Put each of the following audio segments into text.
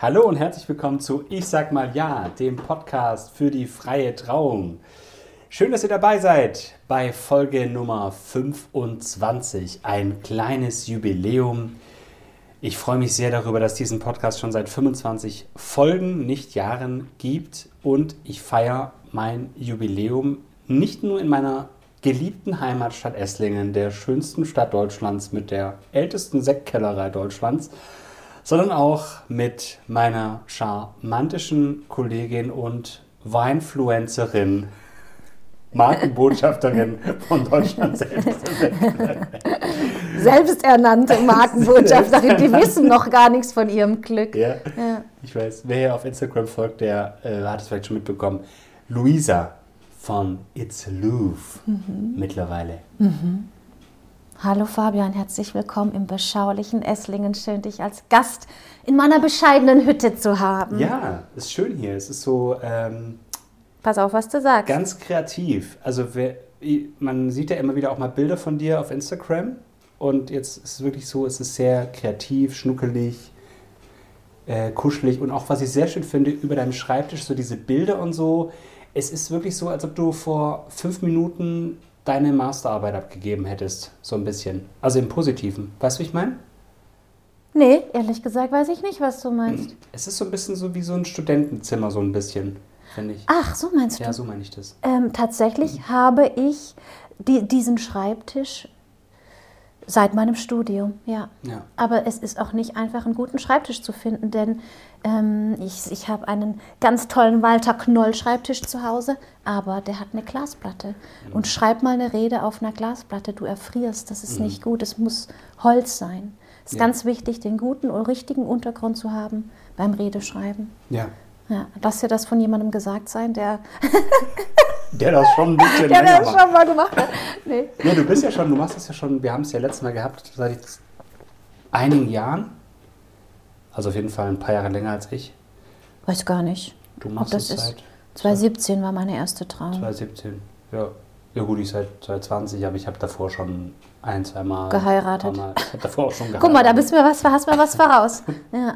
Hallo und herzlich willkommen zu Ich sag mal ja, dem Podcast für die freie Trauung. Schön, dass ihr dabei seid bei Folge Nummer 25, ein kleines Jubiläum. Ich freue mich sehr darüber, dass diesen Podcast schon seit 25 Folgen, nicht Jahren gibt. Und ich feiere mein Jubiläum nicht nur in meiner geliebten Heimatstadt Esslingen, der schönsten Stadt Deutschlands mit der ältesten Sektkellerei Deutschlands, sondern auch mit meiner charmantischen Kollegin und Weinfluencerin, Markenbotschafterin von Deutschland selbst. Selbsternannte Markenbotschafterin, die wissen noch gar nichts von ihrem Glück. Ja, ja. ich weiß. Wer hier auf Instagram folgt, der äh, hat es vielleicht schon mitbekommen. Luisa von It's Louvre mhm. mittlerweile. Mhm. Hallo Fabian, herzlich willkommen im beschaulichen Esslingen. Schön, dich als Gast in meiner bescheidenen Hütte zu haben. Ja, ist schön hier. Es ist so. Ähm, Pass auf, was du sagst. Ganz kreativ. Also, wer, man sieht ja immer wieder auch mal Bilder von dir auf Instagram. Und jetzt ist es wirklich so, es ist sehr kreativ, schnuckelig, äh, kuschelig. Und auch, was ich sehr schön finde, über deinem Schreibtisch, so diese Bilder und so. Es ist wirklich so, als ob du vor fünf Minuten deine Masterarbeit abgegeben hättest, so ein bisschen. Also im Positiven. Weißt du, wie ich meine? Nee, ehrlich gesagt weiß ich nicht, was du meinst. Es ist so ein bisschen so wie so ein Studentenzimmer, so ein bisschen, finde ich. Ach, so meinst du? Ja, so meine ich das. Ähm, tatsächlich mhm. habe ich die, diesen Schreibtisch Seit meinem Studium, ja. ja. Aber es ist auch nicht einfach, einen guten Schreibtisch zu finden, denn ähm, ich, ich habe einen ganz tollen Walter Knoll Schreibtisch zu Hause, aber der hat eine Glasplatte. Mhm. Und schreib mal eine Rede auf einer Glasplatte, du erfrierst, das ist mhm. nicht gut, es muss Holz sein. Es ist ja. ganz wichtig, den guten und richtigen Untergrund zu haben beim Redeschreiben. Ja. Ja, lass dir das von jemandem gesagt sein, der. der das schon ein bisschen der das schon mal gemacht hat. Nee. nee, du bist ja schon, du machst das ja schon, wir haben es ja letztes Mal gehabt, seit einigen Jahren. Also auf jeden Fall ein paar Jahre länger als ich. Weiß gar nicht. Du machst das es seit. 2017 war meine erste Traum. 2017, ja. Ja gut, ich seit 2020, aber ich habe davor schon ein, zwei Mal geheiratet. Mal, ich habe davor auch schon geheiratet. Guck mal, da bist mir was, hast mir was voraus. Ja.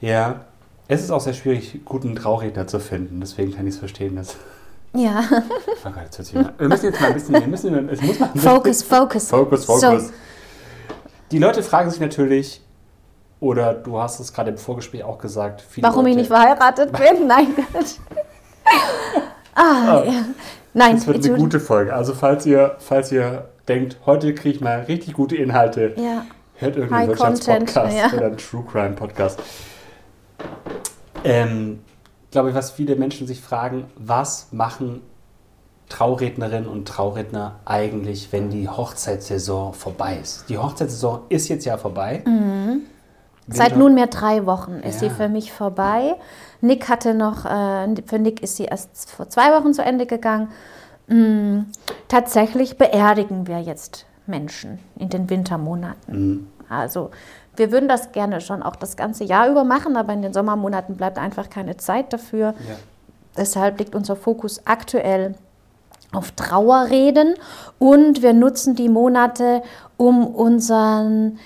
Ja, es ist auch sehr schwierig, guten Trauredner zu finden, deswegen kann ich es verstehen, dass. Ja. Oh Gott, wir müssen jetzt mal ein bisschen. Wir müssen, es muss mal Focus, Focus. Focus, Focus. So. Die Leute fragen sich natürlich, oder du hast es gerade im Vorgespräch auch gesagt, warum Leute, ich nicht verheiratet bin. Nein, ah, oh, ja. Nein, das wird eine gute Folge. Also falls ihr, falls ihr denkt, heute kriege ich mal richtig gute Inhalte, ja. hört irgendeinen Wirtschaftspodcast ja. oder einen True Crime Podcast. Ähm, glaube ich, was viele Menschen sich fragen, was machen Traurednerinnen und Trauredner eigentlich, wenn die Hochzeitssaison vorbei ist? Die Hochzeitssaison ist jetzt ja vorbei. Mhm. Seit nunmehr drei Wochen ist ja. sie für mich vorbei. Nick hatte noch, äh, für Nick ist sie erst vor zwei Wochen zu Ende gegangen. Mhm. Tatsächlich beerdigen wir jetzt Menschen in den Wintermonaten. Mhm. Also wir würden das gerne schon auch das ganze Jahr über machen, aber in den Sommermonaten bleibt einfach keine Zeit dafür. Ja. Deshalb liegt unser Fokus aktuell auf Trauerreden und wir nutzen die Monate, um unseren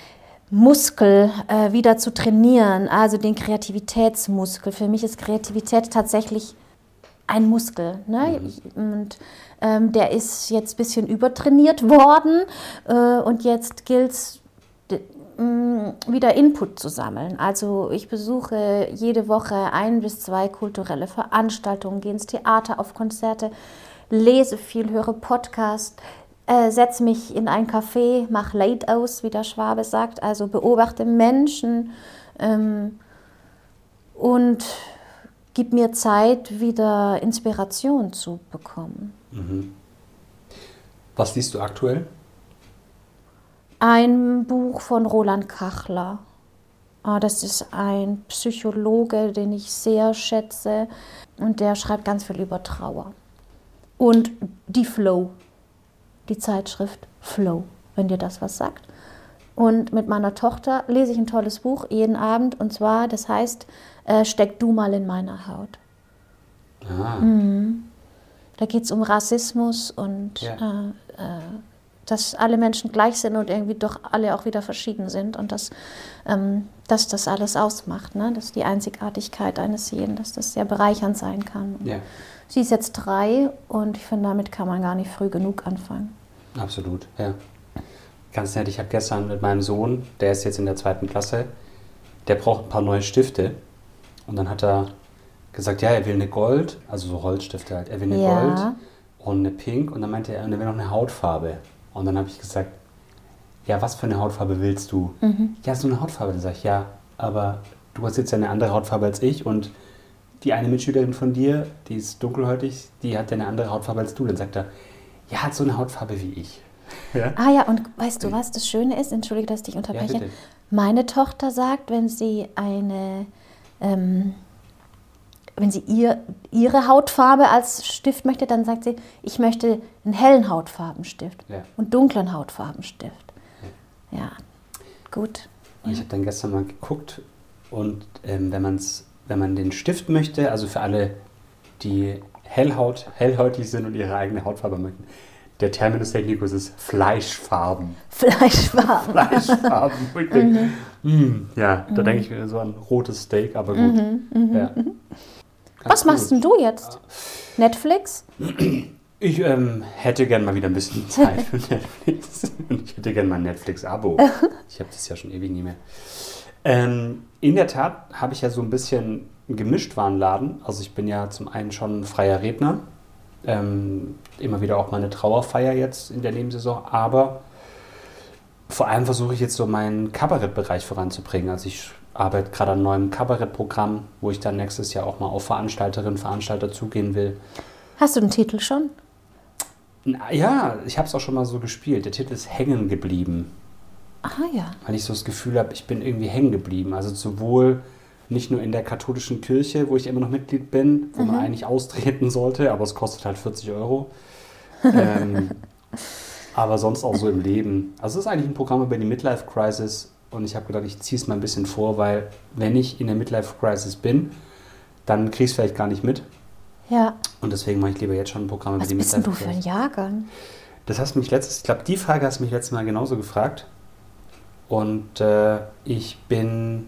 Muskel äh, wieder zu trainieren, also den Kreativitätsmuskel. Für mich ist Kreativität tatsächlich ein Muskel. Ne? Mhm. Und ähm, der ist jetzt ein bisschen übertrainiert worden äh, und jetzt gilt es wieder Input zu sammeln. Also ich besuche jede Woche ein bis zwei kulturelle Veranstaltungen, gehe ins Theater, auf Konzerte, lese viel, höre Podcast, äh, setze mich in ein Café, mache Late aus, wie der Schwabe sagt, also beobachte Menschen ähm, und gib mir Zeit, wieder Inspiration zu bekommen. Mhm. Was liest du aktuell? Ein Buch von Roland Kachler. Ah, das ist ein Psychologe, den ich sehr schätze und der schreibt ganz viel über Trauer. Und die Flow, die Zeitschrift Flow, wenn dir das was sagt. Und mit meiner Tochter lese ich ein tolles Buch jeden Abend. Und zwar, das heißt, äh, Steck du mal in meiner Haut. Ah. Mhm. Da geht es um Rassismus und Ja. äh, äh, dass alle Menschen gleich sind und irgendwie doch alle auch wieder verschieden sind und dass, ähm, dass das alles ausmacht, ne? dass die Einzigartigkeit eines jeden, dass das sehr bereichernd sein kann. Ja, Sie ist jetzt drei und ich finde, damit kann man gar nicht früh genug anfangen. absolut. Ja. Ganz nett, ich habe gestern mit meinem Sohn, der ist jetzt in der zweiten Klasse, der braucht ein paar neue Stifte. Und dann hat er gesagt, ja, er will eine Gold, also so Holzstifte halt. Er will eine Ja. Gold und eine Pink und dann meinte er, und er will noch eine Hautfarbe. Und dann habe ich gesagt, ja, was für eine Hautfarbe willst du? Ja, so eine Hautfarbe. Dann sage ich, ja, aber du hast jetzt ja eine andere Hautfarbe als ich und die eine Mitschülerin von dir, die ist dunkelhäutig, die hat ja eine andere Hautfarbe als du. Dann sagt er, ja, hat so eine Hautfarbe wie ich. Ja? Ah ja, und weißt du, was das Schöne ist? Entschuldige, dass ich dich unterbreche. bitte. Meine Tochter sagt, wenn sie eine, ähm, wenn sie ihr, ihre Hautfarbe als Stift möchte, dann sagt sie, ich möchte einen hellen Hautfarbenstift Ja. und dunklen Hautfarbenstift. Ja, gut. Und Ich habe dann gestern mal geguckt und ähm, wenn, man's, wenn man den Stift möchte, also für alle, die Hellhaut, hellhäutig sind und ihre eigene Hautfarbe möchten, der Terminus technicus ist Fleischfarben. Fleischfarben. Fleischfarben. Ich denk, mm, ja, da denke ich mir so an rotes Steak, aber gut. Ja. Was machst denn du jetzt? Netflix? Ich ähm, hätte gern mal wieder ein bisschen Zeit für Netflix. Und ich hätte gern mal ein Netflix-Abo. Ich habe das ja schon ewig nie mehr. Ähm, in der Tat habe ich ja so ein bisschen einen Gemischtwarenladen. Also ich bin ja zum einen schon freier Redner. Ähm, immer wieder auch meine Trauerfeier jetzt in der Nebensaison. Aber vor allem versuche ich jetzt so meinen Kabarettbereich voranzubringen. Also ich arbeite gerade an neuen Kabarettprogramm, wo ich dann nächstes Jahr auch mal auf Veranstalterinnen und Veranstalter zugehen will. Hast du den Titel schon? Na Ja, ich habe es auch schon mal so gespielt. Der Titel ist Hängen geblieben, Ah ja. weil ich so das Gefühl habe, ich bin irgendwie hängen geblieben. Also sowohl nicht nur in der katholischen Kirche, wo ich immer noch Mitglied bin, wo man eigentlich austreten sollte, aber es kostet halt 40 Euro. ähm, aber sonst auch so im Leben. Also es ist eigentlich ein Programm über die Midlife Crisis und ich habe gedacht, ich ziehe es mal ein bisschen vor, weil wenn ich in der Midlife Crisis bin, dann kriege ich es vielleicht gar nicht mit. Ja. Und deswegen mache ich lieber jetzt schon ein Programm über Was die bist Midlife denn du für ein Jahrgang? Das hast du mich letztes, ich glaube, die Frage hast du mich letztes Mal genauso gefragt. Und äh, ich bin,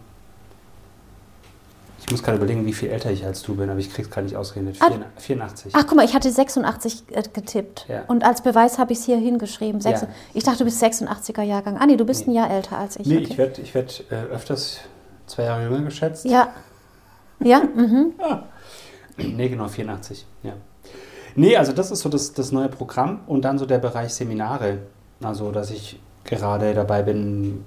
ich muss gerade überlegen, wie viel älter ich als du bin, aber ich krieg's gerade nicht ausgerechnet. Ah. 84. Ach, guck mal, ich hatte 86 äh, getippt. Ja. Und als Beweis habe ich es hier hingeschrieben. Ja. Ich dachte, du bist 86er Jahrgang. Ah, nee, du bist Nee. ein Jahr älter als ich. nee, okay. ich werde ich werd, äh, öfters zwei Jahre jünger geschätzt. Ja. Ja, mhm. Nee, genau, 84. Ja. Nee, also das ist so das, das neue Programm und dann so der Bereich Seminare. Also, dass ich gerade dabei bin,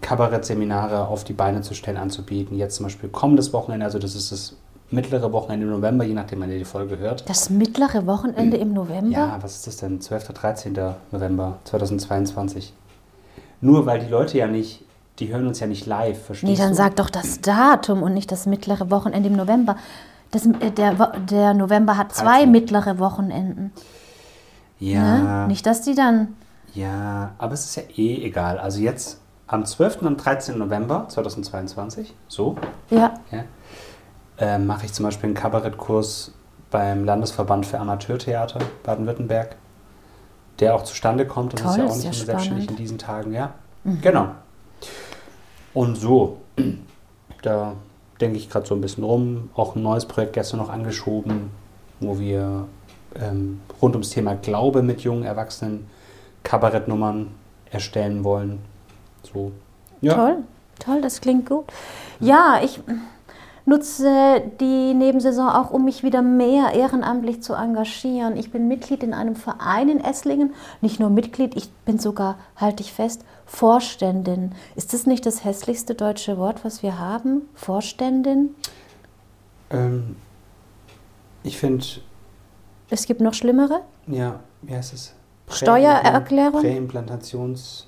Kabarettseminare auf die Beine zu stellen, anzubieten. Jetzt zum Beispiel kommendes Wochenende, also das ist das mittlere Wochenende im November, je nachdem, wann ihr die Folge hört. Das mittlere Wochenende im November? Ja, was ist das denn? 12. 13. November 2022. Nur weil die Leute ja nicht, die hören uns ja nicht live, verstehst Nee, dann du? sag doch das Datum und nicht das mittlere Wochenende im November. Das, äh, der, der November hat zwei 13. mittlere Wochenenden. Ja, Ne? Nicht, dass die dann. ja, aber es ist ja eh egal. Also jetzt am 12. und 13. November 2022, so, Ja. ja, äh, mache ich zum Beispiel einen Kabarettkurs beim Landesverband für Amateurtheater Baden-Württemberg, der auch zustande kommt. Das ist Toll, ja auch ist nicht ja immer selbstständig in diesen Tagen, ja. Genau. Und so, da denke ich gerade so ein bisschen rum. Auch ein neues Projekt gestern noch angeschoben, wo wir ähm, rund ums Thema Glaube mit jungen Erwachsenen Kabarettnummern erstellen wollen. So. Ja. Toll, toll, das klingt gut. Ja, ich nutze die Nebensaison auch, um mich wieder mehr ehrenamtlich zu engagieren. Ich bin Mitglied in einem Verein in Esslingen. Nicht nur Mitglied, ich bin sogar, halte ich fest, Vorständin. Ist das nicht das hässlichste deutsche Wort, was wir haben? Vorständin? Ähm, ich finde, Es gibt noch schlimmere? ja, wie heißt es? Steuererklärung? Präimplants.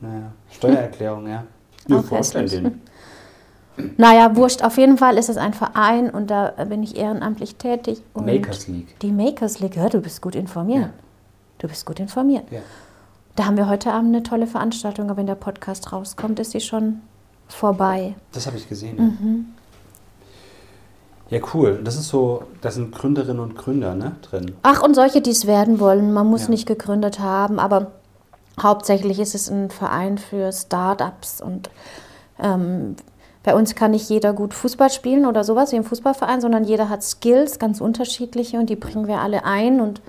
Naja, Steuererklärung, ja. Auch hässlich. Vorständin. Naja, wurscht. Auf jeden Fall ist es ein Verein und da bin ich ehrenamtlich tätig. Und Makers League. Die Makers League, ja, du bist gut informiert. Ja. Du bist gut informiert. Ja. Da haben wir heute Abend eine tolle Veranstaltung, aber wenn der Podcast rauskommt, ist sie schon vorbei. Das habe ich gesehen. Mhm. Ja, cool. Das ist so, da sind Gründerinnen und Gründer ne, drin. Ach, und solche, die es werden wollen. Man muss ja. nicht gegründet haben, aber hauptsächlich ist es ein Verein für Startups und ähm, bei uns kann nicht jeder gut Fußball spielen oder sowas wie im Fußballverein, sondern jeder hat Skills, ganz unterschiedliche und die bringen wir alle ein und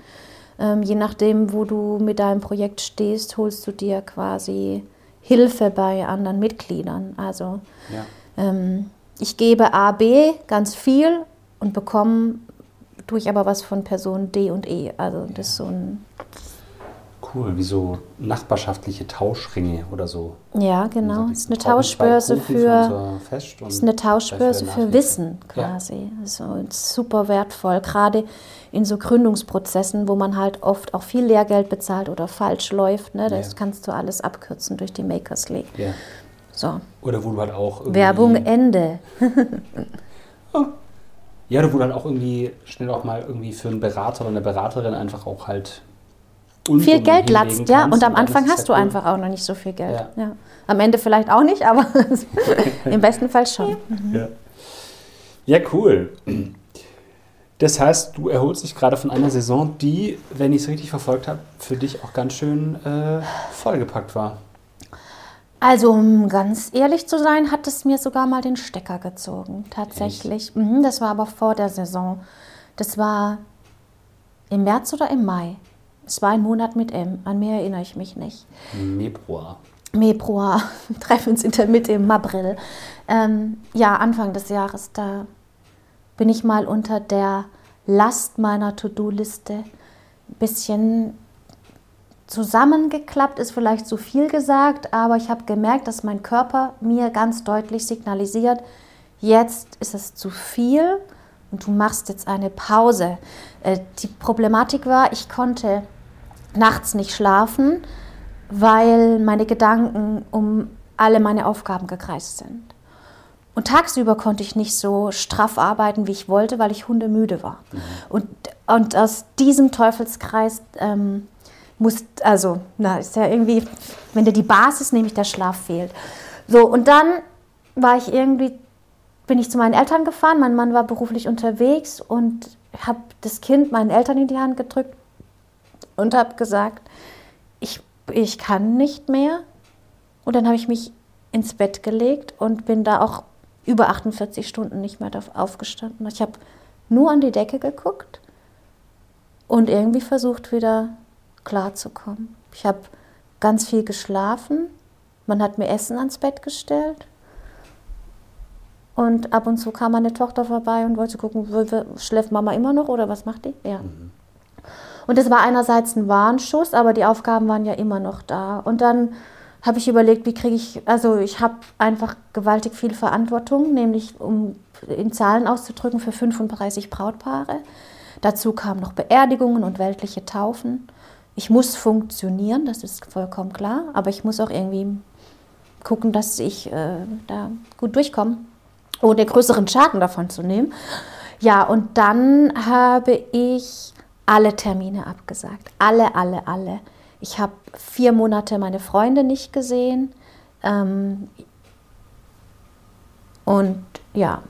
ähm, je nachdem, wo du mit deinem Projekt stehst, holst du dir quasi Hilfe bei anderen Mitgliedern. Also ja. ähm, ich gebe A, B ganz viel und bekomme, tue ich aber was von Person D und E. Also das ist so ein Cool, wie so nachbarschaftliche Tauschringe oder so. Ja, genau. Es ist eine Tauschbörse für, ist eine Tauschbörse für Wissen quasi. Ja. Also super wertvoll, gerade in so Gründungsprozessen, wo man halt oft auch viel Lehrgeld bezahlt oder falsch läuft. Ne? Das ja. kannst du alles abkürzen durch die Makers League. Ja. So. Oder wo du halt auch Werbung Ende. oh. Ja, oder wo du halt auch irgendwie schnell auch mal irgendwie für einen Berater oder eine Beraterin einfach auch halt viel Geld latzt, ja. Und am Anfang hast du einfach auch noch nicht so viel Geld. Ja. ja. Am Ende vielleicht auch nicht, aber im besten Fall schon. Ja. ja, cool. Das heißt, du erholst dich gerade von einer Saison, die, wenn ich es richtig verfolgt habe, für dich auch ganz schön äh, vollgepackt war. Also, um ganz ehrlich zu sein, hat es mir sogar mal den Stecker gezogen, tatsächlich. Mhm, das war aber vor der Saison. Das war im März oder im Mai? Es war ein Monat mit M, an mehr erinnere ich mich nicht. Februar. Februar, treffen uns in der Mitte im April. Ähm, ja, Anfang des Jahres, da bin ich mal unter der Last meiner To-Do-Liste ein bisschen zusammengeklappt, ist vielleicht zu viel gesagt, aber ich habe gemerkt, dass mein Körper mir ganz deutlich signalisiert, jetzt ist es zu viel und du machst jetzt eine Pause. Äh, die Problematik war, ich konnte nachts nicht schlafen, weil meine Gedanken um alle meine Aufgaben gekreist sind. Und tagsüber konnte ich nicht so straff arbeiten, wie ich wollte, weil ich hundemüde war. Mhm. Und, und aus diesem Teufelskreis ähm, muss, also, na, ist ja irgendwie, wenn dir die Basis, nämlich der Schlaf fehlt. So, und dann war ich irgendwie, bin ich zu meinen Eltern gefahren, mein Mann war beruflich unterwegs und habe das Kind meinen Eltern in die Hand gedrückt und habe gesagt, ich, ich kann nicht mehr. Und dann habe ich mich ins Bett gelegt und bin da auch über 48 Stunden nicht mehr aufgestanden. Ich habe nur an die Decke geguckt und irgendwie versucht, wieder klarzukommen. Ich habe ganz viel geschlafen. Man hat mir Essen ans Bett gestellt. Und ab und zu kam meine Tochter vorbei und wollte gucken, schläft Mama immer noch oder was macht die? Ja. Mhm. Und das war einerseits ein Warnschuss, aber die Aufgaben waren ja immer noch da. Und dann habe ich überlegt, wie kriege ich, also ich habe einfach gewaltig viel Verantwortung, nämlich um in Zahlen auszudrücken für 35 Brautpaare. Dazu kamen noch Beerdigungen und weltliche Taufen. Ich muss funktionieren, das ist vollkommen klar, aber ich muss auch irgendwie gucken, dass ich äh, da gut durchkomme, ohne größeren Schaden davon zu nehmen. Ja, und dann habe ich alle Termine abgesagt. Alle, alle, alle. Ich habe vier Monate meine Freunde nicht gesehen. Ähm, und ja,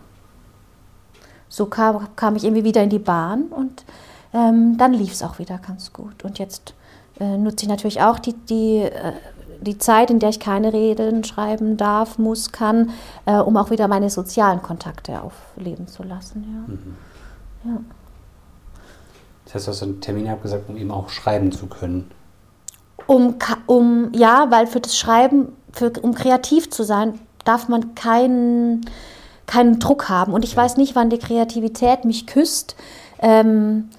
so kam, kam ich irgendwie wieder in die Bahn und ähm, dann lief es auch wieder ganz gut. Und jetzt äh, nutze ich natürlich auch die, die, äh, die Zeit, in der ich keine Reden schreiben darf, muss, kann, äh, um auch wieder meine sozialen Kontakte aufleben zu lassen. Ja. Mhm. ja. Das heißt, du hast einen Termin abgesagt, um eben auch schreiben zu können. Um, um ja, weil für das Schreiben, für, um kreativ zu sein, darf man keinen, keinen Druck haben. Und ich ja. weiß nicht, wann die Kreativität mich küsst. Ähm,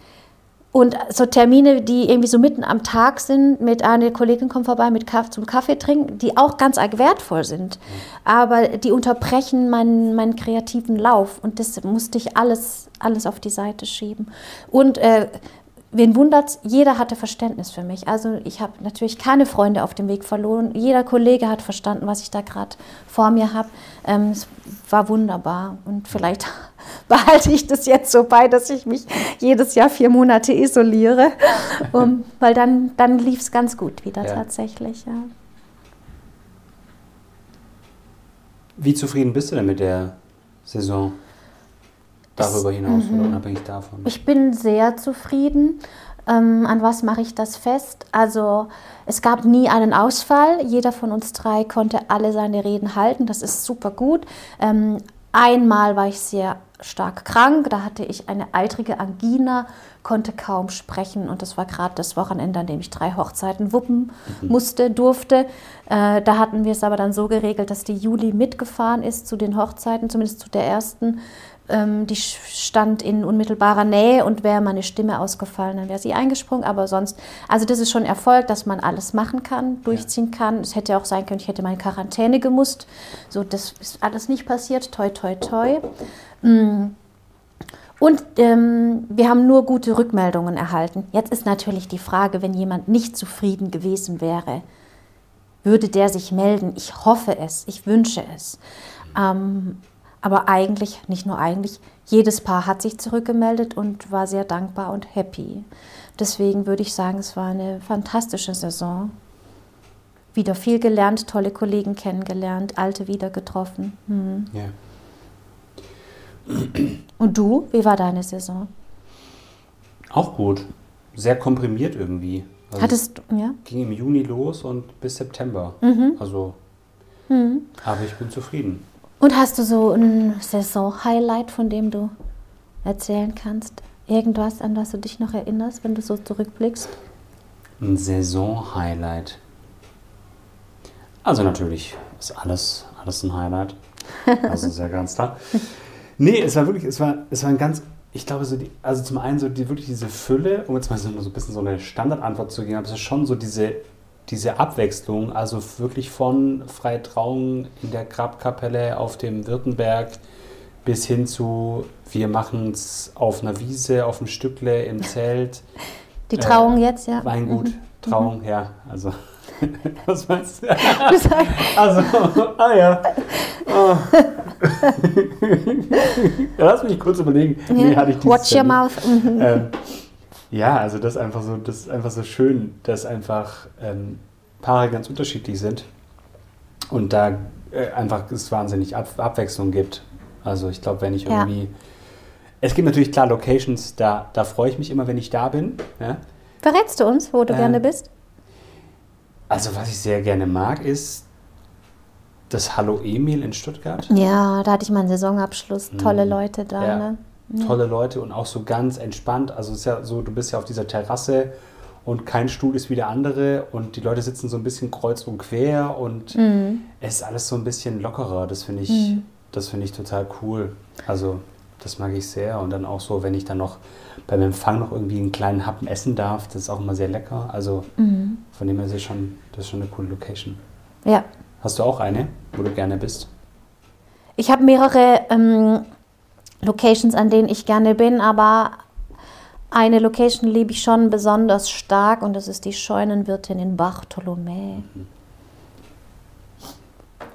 und so Termine, die irgendwie so mitten am Tag sind, mit einer Kollegin kommt vorbei mit Kaffee, zum Kaffee trinken, die auch ganz arg wertvoll sind. Aber die unterbrechen meinen, meinen kreativen Lauf. Und das musste ich alles, alles auf die Seite schieben. Und äh, wen wundert's, jeder hatte Verständnis für mich. Also ich habe natürlich keine Freunde auf dem Weg verloren. Jeder Kollege hat verstanden, was ich da gerade vor mir habe. Ähm, es war wunderbar. Und vielleicht behalte ich das jetzt so bei, dass ich mich jedes Jahr vier Monate isoliere, um, weil dann, dann lief es ganz gut wieder ja. tatsächlich. Ja. Wie zufrieden bist du denn mit der Saison? Darüber hinaus oder mhm. unabhängig davon? Ich bin sehr zufrieden. Ähm, an was mache ich das fest? Also es gab nie einen Ausfall. Jeder von uns drei konnte alle seine Reden halten. Das ist super gut. Ähm, einmal war ich sehr stark krank. Da hatte ich eine eitrige Angina, konnte kaum sprechen. Und das war gerade das Wochenende, an dem ich drei Hochzeiten wuppen mhm. musste, durfte. Äh, da hatten wir es aber dann so geregelt, dass die Juli mitgefahren ist zu den Hochzeiten, zumindest zu der ersten die stand in unmittelbarer Nähe und wäre meine Stimme ausgefallen, dann wäre sie eingesprungen. Aber sonst, also das ist schon Erfolg, dass man alles machen kann, durchziehen ja. kann. Es hätte auch sein können, ich hätte meine Quarantäne gemusst. So, das ist alles nicht passiert. Toi, toi, toi. Mm. Und ähm, wir haben nur gute Rückmeldungen erhalten. Jetzt ist natürlich die Frage, wenn jemand nicht zufrieden gewesen wäre, würde der sich melden? Ich hoffe es, ich wünsche es. Ähm, aber eigentlich, nicht nur eigentlich, jedes Paar hat sich zurückgemeldet und war sehr dankbar und happy. Deswegen würde ich sagen, es war eine fantastische Saison. Wieder viel gelernt, tolle Kollegen kennengelernt, alte wieder getroffen. Hm. Ja. Und du, wie war deine Saison? Auch gut. Sehr komprimiert irgendwie. Also Hattest du, ja? Ging im Juni los und bis September. Mhm. Also, mhm. aber ich bin zufrieden. Und hast du so ein Saison-Highlight, von dem du erzählen kannst? Irgendwas, an was du dich noch erinnerst, wenn du so zurückblickst? Ein Saison-Highlight. Also natürlich ist alles, alles ein Highlight. Also ist ja ganz klar. Nee, es war wirklich, es war, es war ein ganz, ich glaube, so die, also zum einen so die, wirklich diese Fülle, um jetzt mal so, so ein bisschen so eine Standardantwort zu geben, aber es ist schon so diese diese Abwechslung, also wirklich von Freitrauung in der Grabkapelle auf dem Württemberg bis hin zu, wir machen es auf einer Wiese, auf einem Stückle im Zelt. Die Trauung äh, jetzt, ja. Weingut, mhm. Trauung, mhm. ja, also. Was meinst du? also, ah ja. Oh. Lass mich kurz überlegen. Nee, hatte ich Watch your mouth. Mhm. Ähm, ja, also das ist einfach so, das ist einfach so schön, dass einfach ähm, Paare ganz unterschiedlich sind und da äh, einfach es wahnsinnig Ab Abwechslung gibt. Also ich glaube, wenn ich irgendwie. Ja. Es gibt natürlich klar Locations, da, da freue ich mich immer, wenn ich da bin. Ja? Verrätst du uns, wo du ähm, gerne bist? Also was ich sehr gerne mag, ist das Hallo Emil in Stuttgart. Ja, da hatte ich meinen Saisonabschluss. Tolle mhm. Leute da. Ja. Ne? Tolle Leute und auch so ganz entspannt. Also es ist ja so, du bist ja auf dieser Terrasse und kein Stuhl ist wie der andere und die Leute sitzen so ein bisschen kreuz und quer und mhm. es ist alles so ein bisschen lockerer. Das finde ich, mhm. das finde ich total cool. Also das mag ich sehr und dann auch so, wenn ich dann noch beim Empfang noch irgendwie einen kleinen Happen essen darf, das ist auch immer sehr lecker. Also mhm. von dem her ist es schon, das ist schon eine coole Location. Ja. Hast du auch eine, wo du gerne bist? Ich habe mehrere ähm, Locations, an denen ich gerne bin, aber eine Location liebe ich schon besonders stark und das ist die Scheunenwirtin in Bartholomä.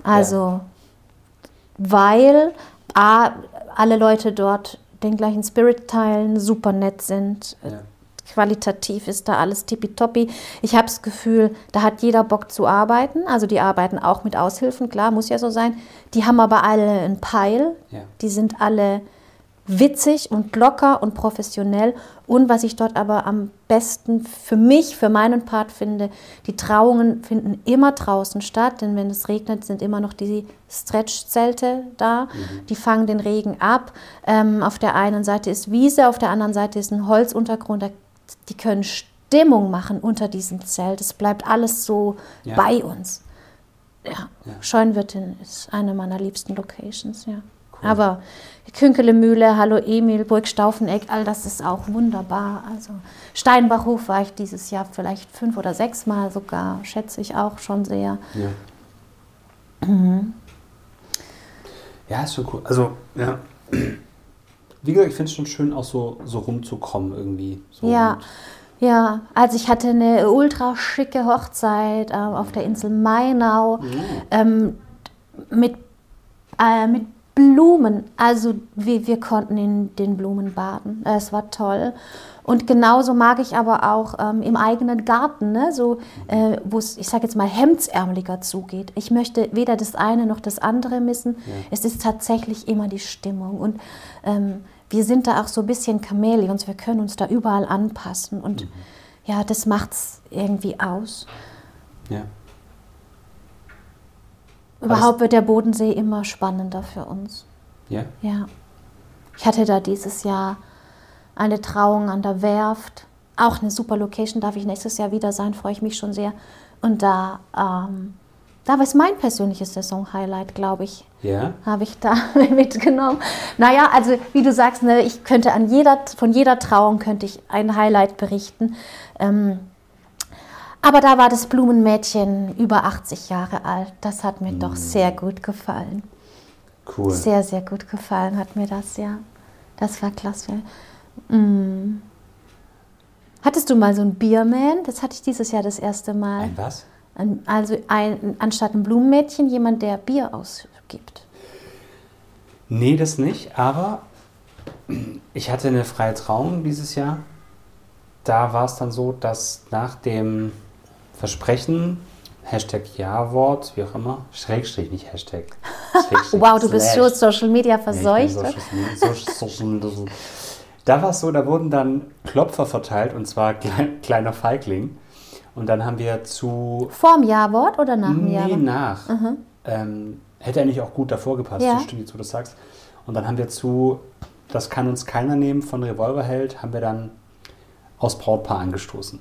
Also, ja. weil A, alle Leute dort den gleichen Spirit teilen, super nett sind. Ja. Qualitativ ist da alles tippitoppi. Ich habe das Gefühl, da hat jeder Bock zu arbeiten. Also die arbeiten auch mit Aushilfen, klar, muss ja so sein. Die haben aber alle einen Peil. Ja. Die sind alle witzig und locker und professionell. Und was ich dort aber am besten für mich, für meinen Part finde, die Trauungen finden immer draußen statt, denn wenn es regnet, sind immer noch die Stretch-Zelte da. Mhm. Die fangen den Regen ab. Ähm, auf der einen Seite ist Wiese, auf der anderen Seite ist ein Holzuntergrund. Die können Stimmung machen unter diesem Zelt. Es bleibt alles so ja. bei uns. Ja, ja. Scheunwirtin ist eine meiner liebsten Locations, ja. Aber Künkelemühle, Hallo Emil, Burg Staufeneck, all das ist auch wunderbar. Also Steinbachhof war ich dieses Jahr vielleicht fünf oder sechs Mal sogar, schätze ich auch schon sehr. Ja, mhm. ja ist schon cool. Also, ja. Wie gesagt, ich finde es schon schön, auch so, so rumzukommen irgendwie. So ja. Ja, also ich hatte eine ultra schicke Hochzeit äh, auf der Insel Mainau mhm. ähm, mit, äh, mit Blumen, also wir, wir konnten in den Blumen baden. Es war toll. Und genauso mag ich aber auch ähm, im eigenen Garten, ne? so, äh, wo es, ich sage jetzt mal, hemdsärmeliger zugeht. Ich möchte weder das eine noch das andere missen. Ja. Es ist tatsächlich immer die Stimmung. Und ähm, wir sind da auch so ein bisschen Chamäleons. Wir können uns da überall anpassen. Und mhm. ja, das macht es irgendwie aus. Ja. Überhaupt wird der Bodensee immer spannender für uns. Ja? Ja. Ich hatte da dieses Jahr eine Trauung an der Werft. Auch eine super Location, darf ich nächstes Jahr wieder sein, freue ich mich schon sehr. Und da, ähm, da war es mein persönliches Saison-Highlight, glaube ich. Ja. Habe ich da mitgenommen. Naja, also wie du sagst, ne, ich könnte an jeder, von jeder Trauung könnte ich ein Highlight berichten. Ähm, aber da war das Blumenmädchen über 80 Jahre alt. Das hat mir mm. doch sehr gut gefallen. Cool. Sehr, sehr gut gefallen hat mir das, ja. Das war klasse. Mm. Hattest du mal so ein Bierman? Das hatte ich dieses Jahr das erste Mal. Ein was? Ein, also ein, anstatt ein Blumenmädchen jemand, der Bier ausgibt. Nee, das nicht. Aber ich hatte eine freie Trauung dieses Jahr. Da war es dann so, dass nach dem Versprechen, Hashtag Ja-Wort, wie auch immer, Schrägstrich, nicht Hashtag. Schrägstrich, wow, du bist schon Social Media verseucht. Ja, Social, Social, Social, da war es so, da wurden dann Klopfer verteilt und zwar klein, kleiner Feigling. Und dann haben wir zu. Vorm Ja-Wort oder nach dem Nee, Jahrwort? nach. Mhm. Ähm, hätte eigentlich auch gut davor gepasst, ja. stimmt jetzt, wo du sagst. Und dann haben wir zu, das kann uns keiner nehmen, von Revolverheld, haben wir dann aus Brautpaar angestoßen.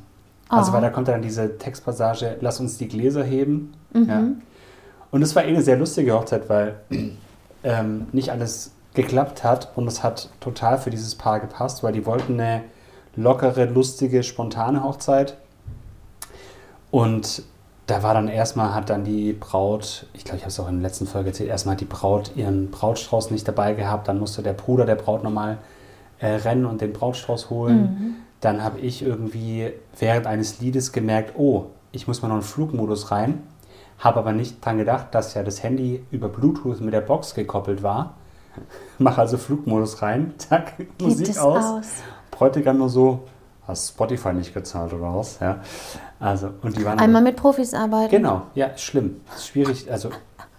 Also, oh. weil da kommt dann diese Textpassage, lass uns die Gläser heben. Mhm. Ja. Und es war eh eine sehr lustige Hochzeit, weil ähm, nicht alles geklappt hat und es hat total für dieses Paar gepasst, weil die wollten eine lockere, lustige, spontane Hochzeit. Und da war dann erstmal, hat dann die Braut, ich glaube, ich habe es auch in der letzten Folge erzählt, erstmal hat die Braut ihren Brautstrauß nicht dabei gehabt, dann musste der Bruder der Braut nochmal äh, rennen und den Brautstrauß holen. Mhm. Dann habe ich irgendwie während eines Liedes gemerkt, oh, ich muss mal noch einen Flugmodus rein, habe aber nicht dran gedacht, dass ja das Handy über Bluetooth mit der Box gekoppelt war Mach also Flugmodus rein, zack, Geht Musik aus. aus. Bräutigam nur so, hast Spotify nicht gezahlt oder was? Ja. Also, und die waren Einmal mit Profis arbeiten. Genau, ja, schlimm. Schwierig. Also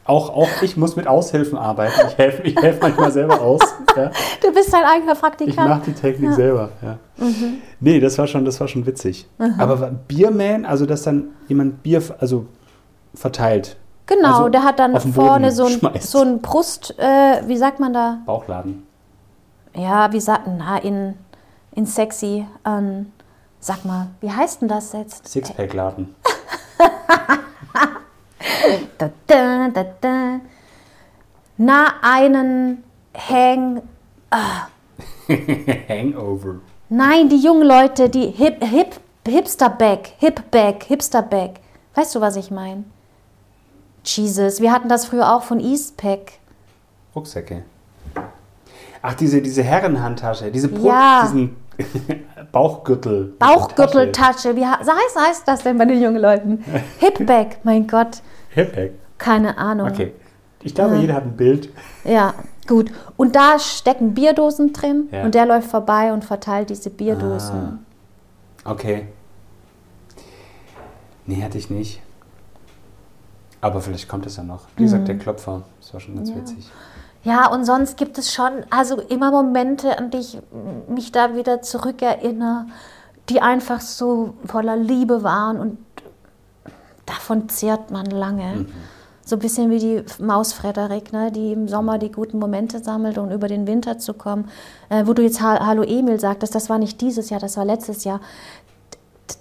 auch, auch ich muss mit Aushilfen arbeiten. Ich helfe ich helf manchmal selber aus. Ja. Du bist dein eigener Praktikant. Ich mache die Technik ja. selber. Ja. Mhm. Nee, das war schon, das war schon witzig. Mhm. Aber Bierman, also dass dann jemand Bier also verteilt, Genau, also der hat dann vorne so ein, so ein Brust, äh, wie sagt man da? Bauchladen. Ja, wie sagt man, in, in sexy, ähm, sag mal, wie heißt denn das jetzt? Sixpack-Laden. da, da, da, da. Na, einen Hang... Ah. Hangover. Nein, die jungen Leute, die Hip, Hip, Hipster-Bag, Hip-Bag, Hipster-Bag. Weißt du, was ich meine? Jesus. Wir hatten das früher auch von Eastpack. Rucksäcke. Ach, diese, diese Herrenhandtasche, diese Brot, ja. diesen Bauchgürtel. Bauchgürteltasche. Wie heißt, heißt das denn bei den jungen Leuten? Hipback, mein Gott. Hipback? Keine Ahnung. Okay. Ich glaube, ja. jeder hat ein Bild. Ja, gut. Und da stecken Bierdosen drin ja. und der läuft vorbei und verteilt diese Bierdosen. Ah. Okay. Nee, hatte ich nicht. Aber vielleicht kommt es ja noch. Wie gesagt, mhm. der Klopfer, das war schon ganz ja. witzig. Ja, und sonst gibt es schon, also immer Momente, an die ich mich da wieder zurückerinnere, die einfach so voller Liebe waren und davon zehrt man lange. Mhm. So ein bisschen wie die Maus Frederik, ne, die im Sommer die guten Momente sammelt, um über den Winter zu kommen. Äh, wo du jetzt Hallo Emil sagtest, das war nicht dieses Jahr, das war letztes Jahr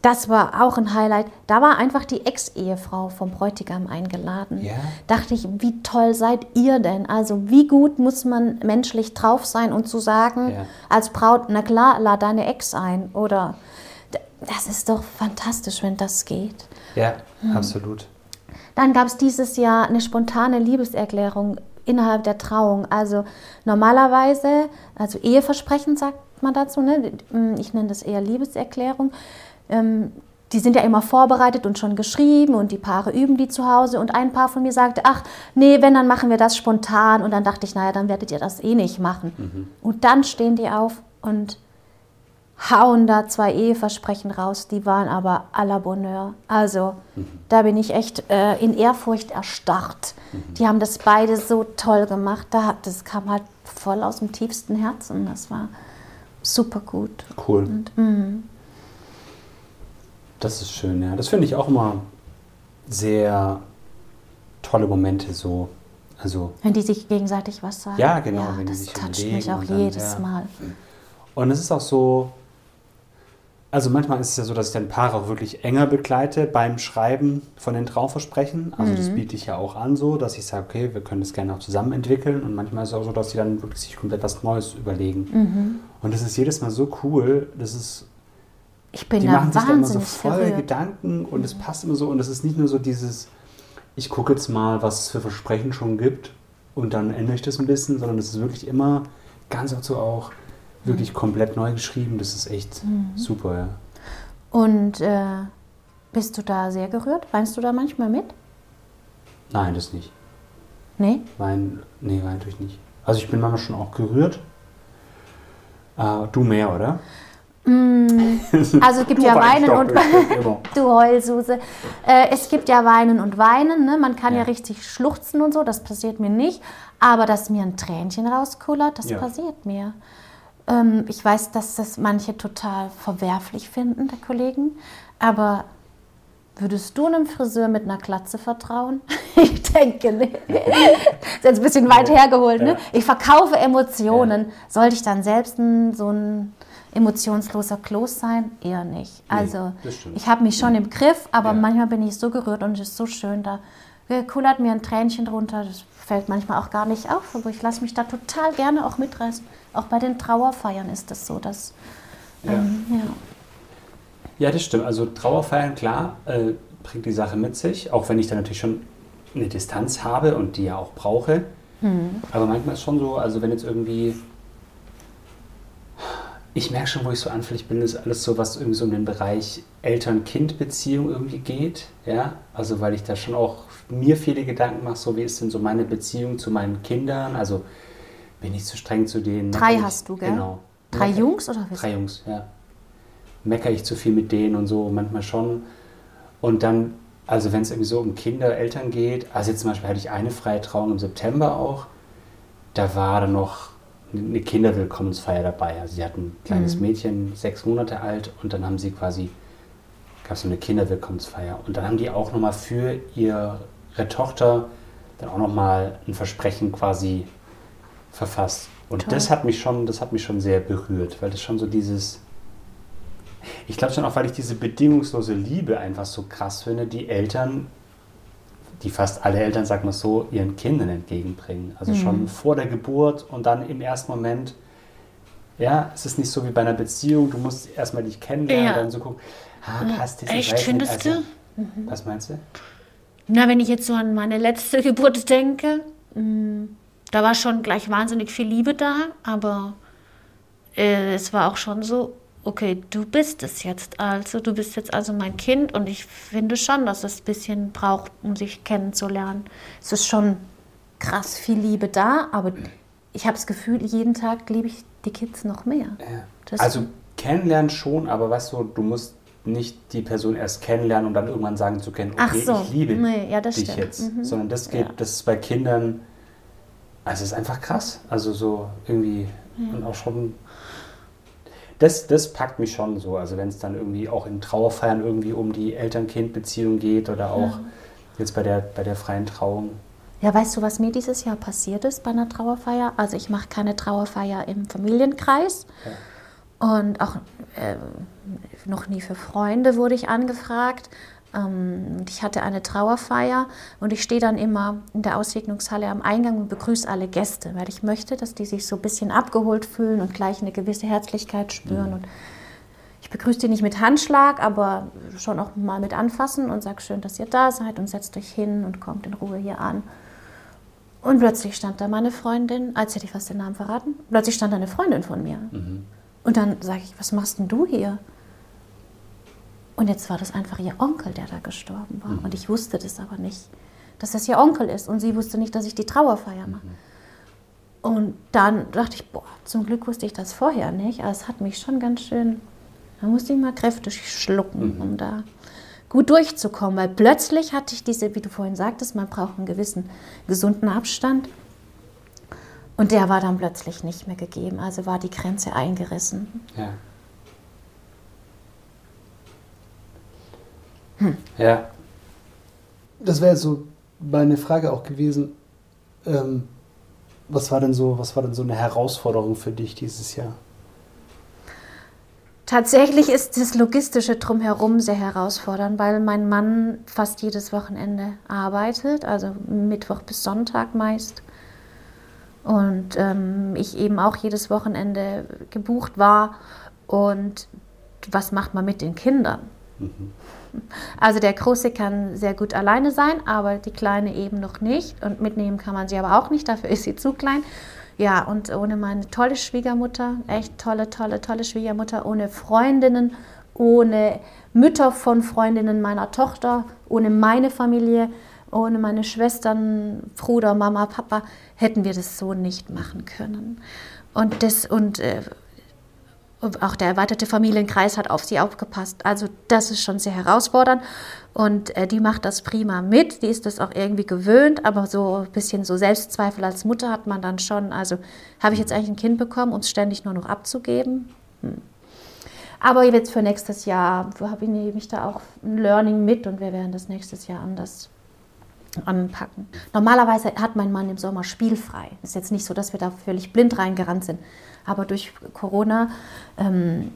das war auch ein Highlight. Da war einfach die Ex-Ehefrau vom Bräutigam eingeladen. Ja. Dachte ich, wie toll seid ihr denn? Also wie gut muss man menschlich drauf sein und zu sagen ja. als Braut, na klar, lad deine Ex ein. Oder das ist doch fantastisch, wenn das geht. Ja, hm. absolut. Dann gab es dieses Jahr eine spontane Liebeserklärung innerhalb der Trauung. Also normalerweise, also Eheversprechen sagt man dazu, ne? ich nenne das eher Liebeserklärung. Ähm, die sind ja immer vorbereitet und schon geschrieben und die Paare üben die zu Hause. Und ein Paar von mir sagte, ach, nee, wenn, dann machen wir das spontan. Und dann dachte ich, naja, dann werdet ihr das eh nicht machen. Mhm. Und dann stehen die auf und hauen da zwei Eheversprechen raus, die waren aber à la Bonheur. Also mhm. da bin ich echt äh, in Ehrfurcht erstarrt. Mhm. Die haben das beide so toll gemacht. Da, das kam halt voll aus dem tiefsten Herzen. Das war super gut. Cool. Und, mhm. Das ist schön, ja. Das finde ich auch immer sehr tolle Momente so. Also, wenn die sich gegenseitig was sagen. Ja, genau. Ja, wenn das die sich toucht mich auch dann, jedes ja. Mal. Und es ist auch so, also manchmal ist es ja so, dass ich dann Paare auch wirklich enger begleite beim Schreiben von den Trauversprechen. Also mhm. das biete ich ja auch an so, dass ich sage, okay, wir können das gerne auch zusammen entwickeln. Und manchmal ist es auch so, dass sie dann wirklich sich komplett was Neues überlegen. Mhm. Und das ist jedes Mal so cool. Das ist ich bin die machen sich da immer so voll verrückt. Gedanken und es passt immer so und es ist nicht nur so dieses, ich gucke jetzt mal, was es für Versprechen schon gibt und dann ändere ich das ein bisschen, sondern es ist wirklich immer ganz oft so auch wirklich komplett neu geschrieben. Das ist echt mhm. super, ja. Und äh, bist du da sehr gerührt? Weinst du da manchmal mit? Nein, das nicht. Nee? Wein, nee, wein natürlich nicht. Also ich bin manchmal schon auch gerührt. Äh, du mehr, oder? Mm, also es gibt ja Weinen und du Heulsuse. Äh, es gibt ja Weinen und Weinen. Ne? Man kann ja. ja. richtig schluchzen und so. Das passiert mir nicht. Aber dass mir ein Tränchen rauskullert, das ja. passiert mir. Ähm, ich weiß, dass das manche total verwerflich finden, der Kollegen. Aber Würdest du einem Friseur mit einer Klatze vertrauen? ich denke nicht. Das ist jetzt ein bisschen weit hergeholt. Ne? Ich verkaufe Emotionen. Sollte ich dann selbst ein, so ein emotionsloser Kloß sein? Eher nicht. Also nee, ich habe mich schon im Griff, aber ja. manchmal bin ich so gerührt und es ist so schön. Da kullert mir ein Tränchen drunter. Das fällt manchmal auch gar nicht auf, aber ich lasse mich da total gerne auch mitreißen. Auch bei den Trauerfeiern ist das so, dass ja. Ähm, ja. ja. das stimmt. Also Trauerfeiern, klar, äh, bringt die Sache mit sich, auch wenn ich da natürlich schon eine Distanz habe und die ja auch brauche. Mhm. Aber manchmal ist es schon so, also wenn jetzt irgendwie ich merke schon, wo ich so anfällig bin, ist alles so, was irgendwie so um den Bereich Eltern-Kind-Beziehung irgendwie geht. Ja, also weil ich da schon auch mir viele Gedanken mache, so wie ist denn so meine Beziehung zu meinen Kindern? Also bin ich zu streng zu denen? Drei hast du, gell? Genau. Drei Mecker, Jungs oder was? Drei Jungs, ja. Meckere ich zu viel mit denen und so, manchmal schon. Und dann, also wenn es irgendwie so um Kinder, Eltern geht, also jetzt zum Beispiel hatte ich eine freie Trauung im September auch, da war dann noch eine Kinderwillkommensfeier dabei. Also sie hatten ein kleines mhm. Mädchen, sechs Monate alt, und dann haben sie quasi, gab es so eine Kinderwillkommensfeier. Und dann haben die auch nochmal für ihre Tochter dann auch nochmal ein Versprechen quasi verfasst. Und Toll. das hat mich schon, das hat mich schon sehr berührt, weil das schon so dieses, ich glaube schon auch, weil ich diese bedingungslose Liebe einfach so krass finde, die Eltern die fast alle Eltern, sagen wir so, ihren Kindern entgegenbringen. Also mhm. schon vor der Geburt und dann im ersten Moment, ja, es ist nicht so wie bei einer Beziehung, du musst erstmal dich kennenlernen, ja. dann so gucken, ah, passt das? Echt, findest also, du? Mhm. Was meinst du? Na, wenn ich jetzt so an meine letzte Geburt denke, mh, mm, da war schon gleich wahnsinnig viel Liebe da, aber äh, es war auch schon so, okay, du bist es jetzt also, du bist jetzt also mein Kind und ich finde schon, dass es ein bisschen braucht, um sich kennenzulernen. Es ist schon krass viel Liebe da, aber ich habe das Gefühl, jeden Tag liebe ich die Kids noch mehr. Ja. Also kennenlernen schon, aber weißt du, du musst nicht die Person erst kennenlernen und dann irgendwann sagen zu können, okay, so. ich liebe nee, ja, dich stimmt. jetzt. Mhm. Sondern das geht, ja. das ist bei Kindern, also es ist einfach krass. Also so irgendwie und auch schon das, das packt mich schon so. Also wenn es dann irgendwie auch in Trauerfeiern irgendwie um die Eltern-Kind-Beziehung geht oder auch ja. jetzt bei der, bei der freien Trauung. Ja, weißt du, was mir dieses Jahr passiert ist bei einer Trauerfeier? Also ich mache keine Trauerfeier im Familienkreis. Ja. Und auch äh, noch nie für Freunde wurde ich angefragt. Ähm, ich hatte eine Trauerfeier und ich stehe dann immer in der Aussegnungshalle am Eingang und begrüße alle Gäste, weil ich möchte, dass die sich so ein bisschen abgeholt fühlen und gleich eine gewisse Herzlichkeit spüren. Mhm. Und ich begrüße die nicht mit Handschlag, aber schon auch mal mit Anfassen und sage schön, dass ihr da seid und setzt euch hin und kommt in Ruhe hier an. Und plötzlich stand da meine Freundin, als hätte ich fast den Namen verraten, plötzlich stand da eine Freundin von mir. Mhm. Und dann sage ich, was machst denn du hier? Und jetzt war das einfach ihr Onkel, der da gestorben war. Mhm. Und ich wusste das aber nicht, dass das ihr Onkel ist. Und sie wusste nicht, dass ich die Trauerfeier mache. Mhm. Und dann dachte ich, boah, zum Glück wusste ich das vorher nicht. Aber es hat mich schon ganz schön, da musste ich mal kräftig schlucken, mhm. um da gut durchzukommen. Weil plötzlich hatte ich diese, wie du vorhin sagtest, man braucht einen gewissen gesunden Abstand. Und der war dann plötzlich nicht mehr gegeben. Also war die Grenze eingerissen. Ja. Hm. Ja. Das wäre so meine Frage auch gewesen. Ähm, was war denn so, was war denn so eine Herausforderung für dich dieses Jahr? Tatsächlich ist das Logistische drumherum sehr herausfordernd, weil mein Mann fast jedes Wochenende arbeitet, also Mittwoch bis Sonntag meist. Und ähm, ich eben auch jedes Wochenende gebucht war. Und was macht man mit den Kindern? Mhm. Also der Große kann sehr gut alleine sein, aber die Kleine eben noch nicht. Und mitnehmen kann man sie aber auch nicht, dafür ist sie zu klein. Ja, und ohne meine tolle Schwiegermutter, echt tolle, tolle, tolle Schwiegermutter, ohne Freundinnen, ohne Mütter von Freundinnen meiner Tochter, ohne meine Familie, ohne meine Schwestern, Bruder, Mama, Papa, hätten wir das so nicht machen können. Und das, und äh, auch der erweiterte Familienkreis hat auf sie aufgepasst. Also das ist schon sehr herausfordernd und äh, die macht das prima mit. Die ist das auch irgendwie gewöhnt, aber so ein bisschen so Selbstzweifel als Mutter hat man dann schon. Also habe ich jetzt eigentlich ein Kind bekommen, um es ständig nur noch abzugeben? Hm. Aber jetzt für nächstes Jahr habe ich mich da auch ein Learning mit und wir werden das nächstes Jahr anders anpacken. Normalerweise hat mein Mann im Sommer spielfrei. Ist jetzt nicht so, dass wir da völlig blind reingerannt sind. Aber durch Corona ähm,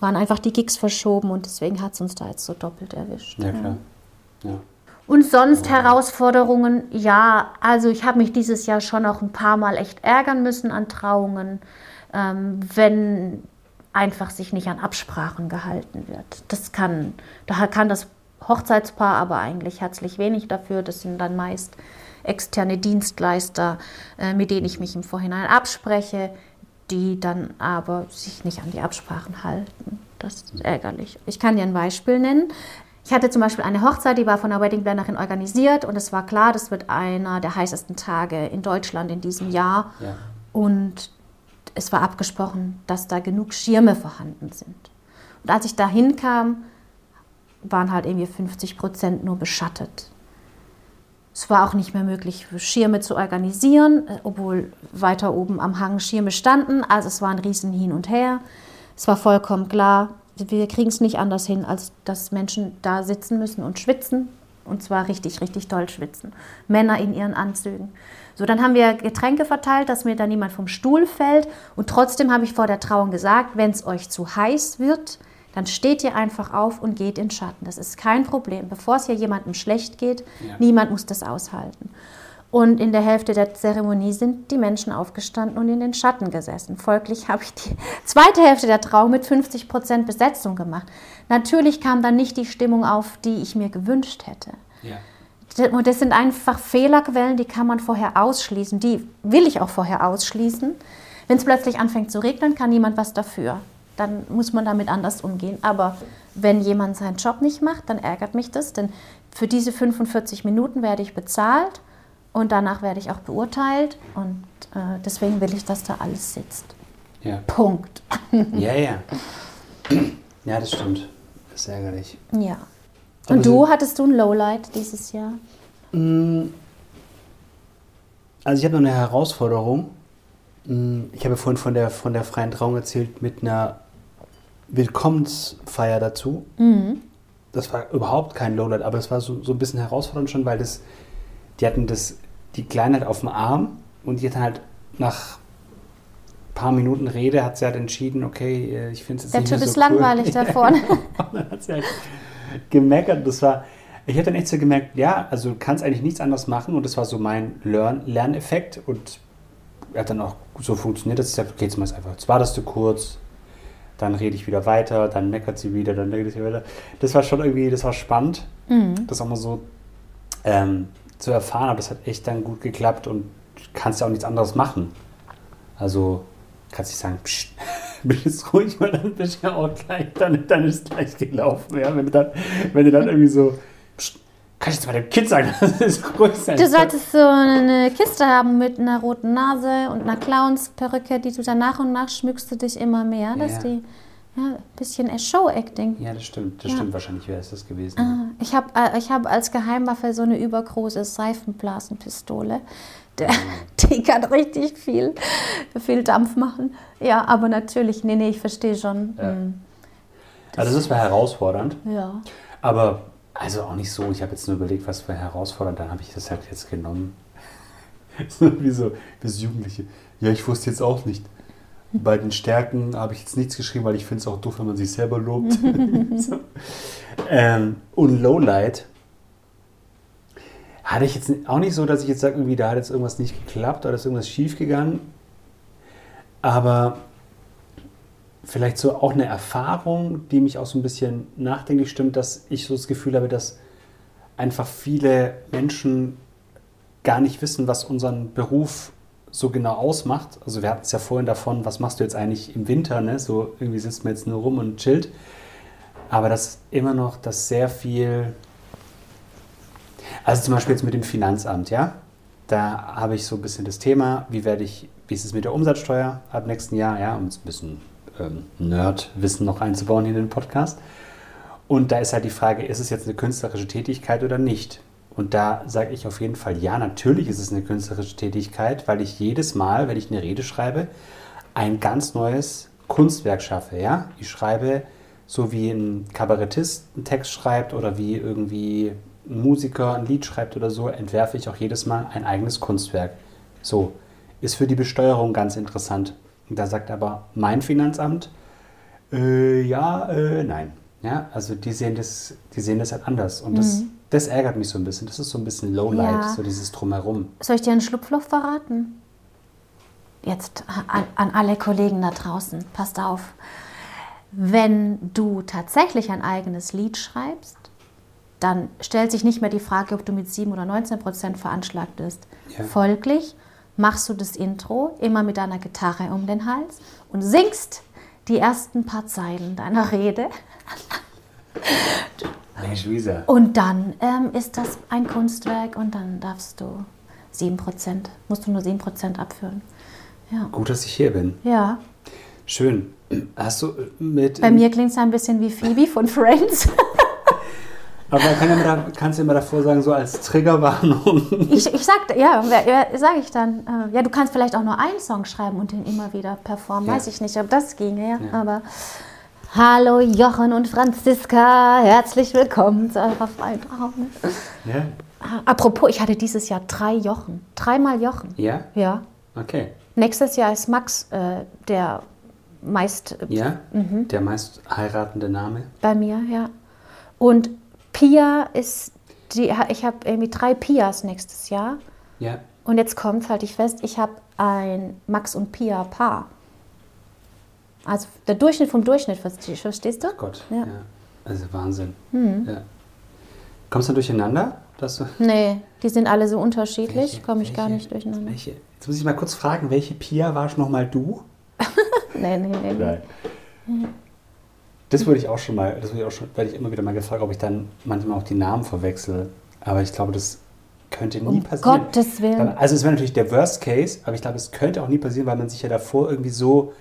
waren einfach die Gigs verschoben und deswegen hat es uns da jetzt so doppelt erwischt. Ja, klar. Ja. Und sonst ja. Herausforderungen, ja, also ich habe mich dieses Jahr schon auch ein paar Mal echt ärgern müssen an Trauungen, ähm, wenn einfach sich nicht an Absprachen gehalten wird. Das kann, da kann das Hochzeitspaar aber eigentlich herzlich wenig dafür. Das sind dann meist externe Dienstleister, äh, mit denen ich mich im Vorhinein abspreche, die dann aber sich nicht an die Absprachen halten. Das ist ärgerlich. Ich kann dir ein Beispiel nennen. Ich hatte zum Beispiel eine Hochzeit, die war von der Weddingplanerin organisiert und es war klar, das wird einer der heißesten Tage in Deutschland in diesem Jahr. Ja. Und es war abgesprochen, dass da genug Schirme vorhanden sind. Und als ich da hinkam, waren halt irgendwie 50 Prozent nur beschattet. Es war auch nicht mehr möglich, Schirme zu organisieren, äh, obwohl weiter oben am Hang Schirme standen. Also es war ein Riesen hin und her. Es war vollkommen klar, wir kriegen es nicht anders hin, als dass Menschen da sitzen müssen und schwitzen. Und zwar richtig, richtig toll schwitzen. Männer in ihren Anzügen. So, dann haben wir Getränke verteilt, dass mir da niemand vom Stuhl fällt. Und trotzdem habe ich vor der Trauung gesagt, wenn es euch zu heiß wird, dann steht ihr einfach auf und geht in Schatten. Das ist kein Problem. Bevor es hier jemandem schlecht geht, ja. niemand muss das aushalten. Und in der Hälfte der Zeremonie sind die Menschen aufgestanden und in den Schatten gesessen. Folglich habe ich die zweite Hälfte der Trauung mit 50 Prozent Besetzung gemacht. Natürlich kam dann nicht die Stimmung auf, die ich mir gewünscht hätte. Ja. Und das sind einfach Fehlerquellen, die kann man vorher ausschließen. Die will ich auch vorher ausschließen. Wenn es plötzlich anfängt zu regnen, kann niemand was dafür dann muss man damit anders umgehen. Aber wenn jemand seinen Job nicht macht, dann ärgert mich das, denn für diese 45 Minuten werde ich bezahlt und danach werde ich auch beurteilt und äh, deswegen will ich, dass da alles sitzt. Ja. Punkt. Ja, ja. Ja, das stimmt. Das ist ärgerlich. Ja. Und Aber du, hattest du ein Lowlight dieses Jahr? Mm. Also ich habe noch eine Herausforderung. Mm, ich habe vorhin von der, von der freien Trauung erzählt mit einer Willkommensfeier dazu. Mhm. Das war überhaupt kein Lowlight, aber es war so, so ein bisschen herausfordernd schon, weil das, die hatten das, die Kleinheit auf dem Arm und die hatten halt nach ein paar Minuten Rede hat sie halt entschieden, okay, äh, ich finde es jetzt Der nicht Typ so ist cool. langweilig da vorne. dann hat sie halt gemeckert. Das war, ich habe dann echt so gemerkt, ja, also du kannst eigentlich nichts anderes machen und das war so mein Lern Lerneffekt und er hat dann auch so funktioniert, dass ich gesagt okay, jetzt mal einfach, jetzt wartest du kurz, dann rede ich wieder weiter, dann meckert sie wieder, dann redet sie wieder. Das war schon irgendwie, das war spannend, mhm. das auch mal so ähm, zu erfahren, aber das hat echt dann gut geklappt und kannst ja auch nichts anderes machen. Also kannst nicht sagen, psch, bist jetzt ruhig, weil dann bist du ja auch gleich, dann, dann ist es gleich gelaufen. Ja? Wenn, du dann, wenn du dann irgendwie so, kann ich jetzt mal dem Kind sagen, das ist sein. Du solltest so eine Kiste haben mit einer roten Nase und einer Clownsperücke, die du dann nach und nach schmückst du dich immer mehr, dass Ja. die ja, ein bisschen Show-Acting. Ja, das stimmt. Das Ja. stimmt wahrscheinlich, wäre es das gewesen. Ah, Ich habe äh, ich hab als Geheimwaffe so eine übergroße Seifenblasenpistole. Der, die kann richtig viel, viel Dampf machen. Ja, aber natürlich, nee, nee, ich verstehe schon. Ja. Mm, Also das war herausfordernd, ja. aber also auch nicht so. Ich habe jetzt nur überlegt, was war herausfordernd, dann habe ich das halt jetzt genommen. So wie so Jugendliche. Ja, ich wusste jetzt auch nicht. Bei den Stärken habe ich jetzt nichts geschrieben, weil ich finde es auch doof, wenn man sich selber lobt. so. ähm, und Lowlight hatte ich jetzt auch nicht so, dass ich jetzt sage, irgendwie da hat jetzt irgendwas nicht geklappt oder ist irgendwas schief gegangen. Aber vielleicht so auch eine Erfahrung, die mich auch so ein bisschen nachdenklich stimmt, dass ich so das Gefühl habe, dass einfach viele Menschen gar nicht wissen, was unseren Beruf so genau ausmacht. Also wir hatten es ja vorhin davon, was machst du jetzt eigentlich im Winter, ne? So irgendwie sitzt man jetzt nur rum und chillt. Aber dass immer noch, dass sehr viel, also zum Beispiel jetzt mit dem Finanzamt, ja, da habe ich so ein bisschen das Thema, wie werde ich, wie ist es mit der Umsatzsteuer ab nächsten Jahr, ja, um es ein bisschen ähm, Nerd-Wissen noch einzubauen in den Podcast. Und da ist halt die Frage, ist es jetzt eine künstlerische Tätigkeit oder nicht? Und da sage ich auf jeden Fall, ja, natürlich ist es eine künstlerische Tätigkeit, weil ich jedes Mal, wenn ich eine Rede schreibe, ein ganz neues Kunstwerk schaffe. Ja? Ich schreibe, so wie ein Kabarettist einen Text schreibt oder wie irgendwie ein Musiker ein Lied schreibt oder so, entwerfe ich auch jedes Mal ein eigenes Kunstwerk. So, ist für die Besteuerung ganz interessant. Da sagt aber mein Finanzamt, äh, ja, äh, nein. Ja, also die sehen das, die sehen das halt anders. Und das, das ärgert mich so ein bisschen. Das ist so ein bisschen Lowlight, Ja. so dieses Drumherum. Soll ich dir ein Schlupfloch verraten? Jetzt an, an alle Kollegen da draußen, passt auf. Wenn du tatsächlich ein eigenes Lied schreibst, dann stellt sich nicht mehr die Frage, ob du mit 7 oder 19 Prozent veranschlagt bist. Ja. Folglich machst du das Intro immer mit deiner Gitarre um den Hals und singst die ersten paar Zeilen deiner Rede und dann ähm, ist das ein Kunstwerk und dann darfst du 7 Prozent, musst du nur 7 Prozent abführen. Ja. Gut, dass ich hier bin. Ja, Schön. Hast du mit. bei mir klingt es ein bisschen wie Phoebe von Friends. Aber kann ja da, kannst du immer davor sagen, so als Triggerwarnung. Ich, ich sag, ja, ja sage ich dann. Äh, ja, du kannst vielleicht auch nur einen Song schreiben und den immer wieder performen. Ja. Weiß ich nicht, ob das ginge, ja. Ja. Aber hallo Jochen und Franziska, herzlich willkommen zu eurer freien. Ja? Ah, Apropos, ich hatte dieses Jahr drei Jochen. Dreimal Jochen. Ja? Ja. Okay. Nächstes Jahr ist Max äh, der meist äh, Ja? Der meist heiratende Name. bei mir, ja. Und Pia ist, die, ich habe irgendwie drei Pias nächstes Jahr. Ja. Und jetzt kommt, halte ich fest, ich habe ein Max und Pia Paar. Also der Durchschnitt vom Durchschnitt, verste- verstehst du? Gott. Ja. Ja. Also Wahnsinn. Ja. Kommst du durcheinander? Dass du, Nee, die sind alle so unterschiedlich, komme ich gar welche- nicht durcheinander. welche, jetzt muss ich mal kurz fragen, welche Pia warst nochmal du? Nee, nee, nee. nee. Nein. Das wurde ich auch schon mal, das wurde ich auch schon, werde ich immer wieder mal gefragt, ob ich dann manchmal auch die Namen verwechsel. Aber ich glaube, das könnte nie Um passieren. Gottes Willen. Also es wäre natürlich der Worst Case, aber ich glaube, es könnte auch nie passieren, weil man sich ja davor irgendwie so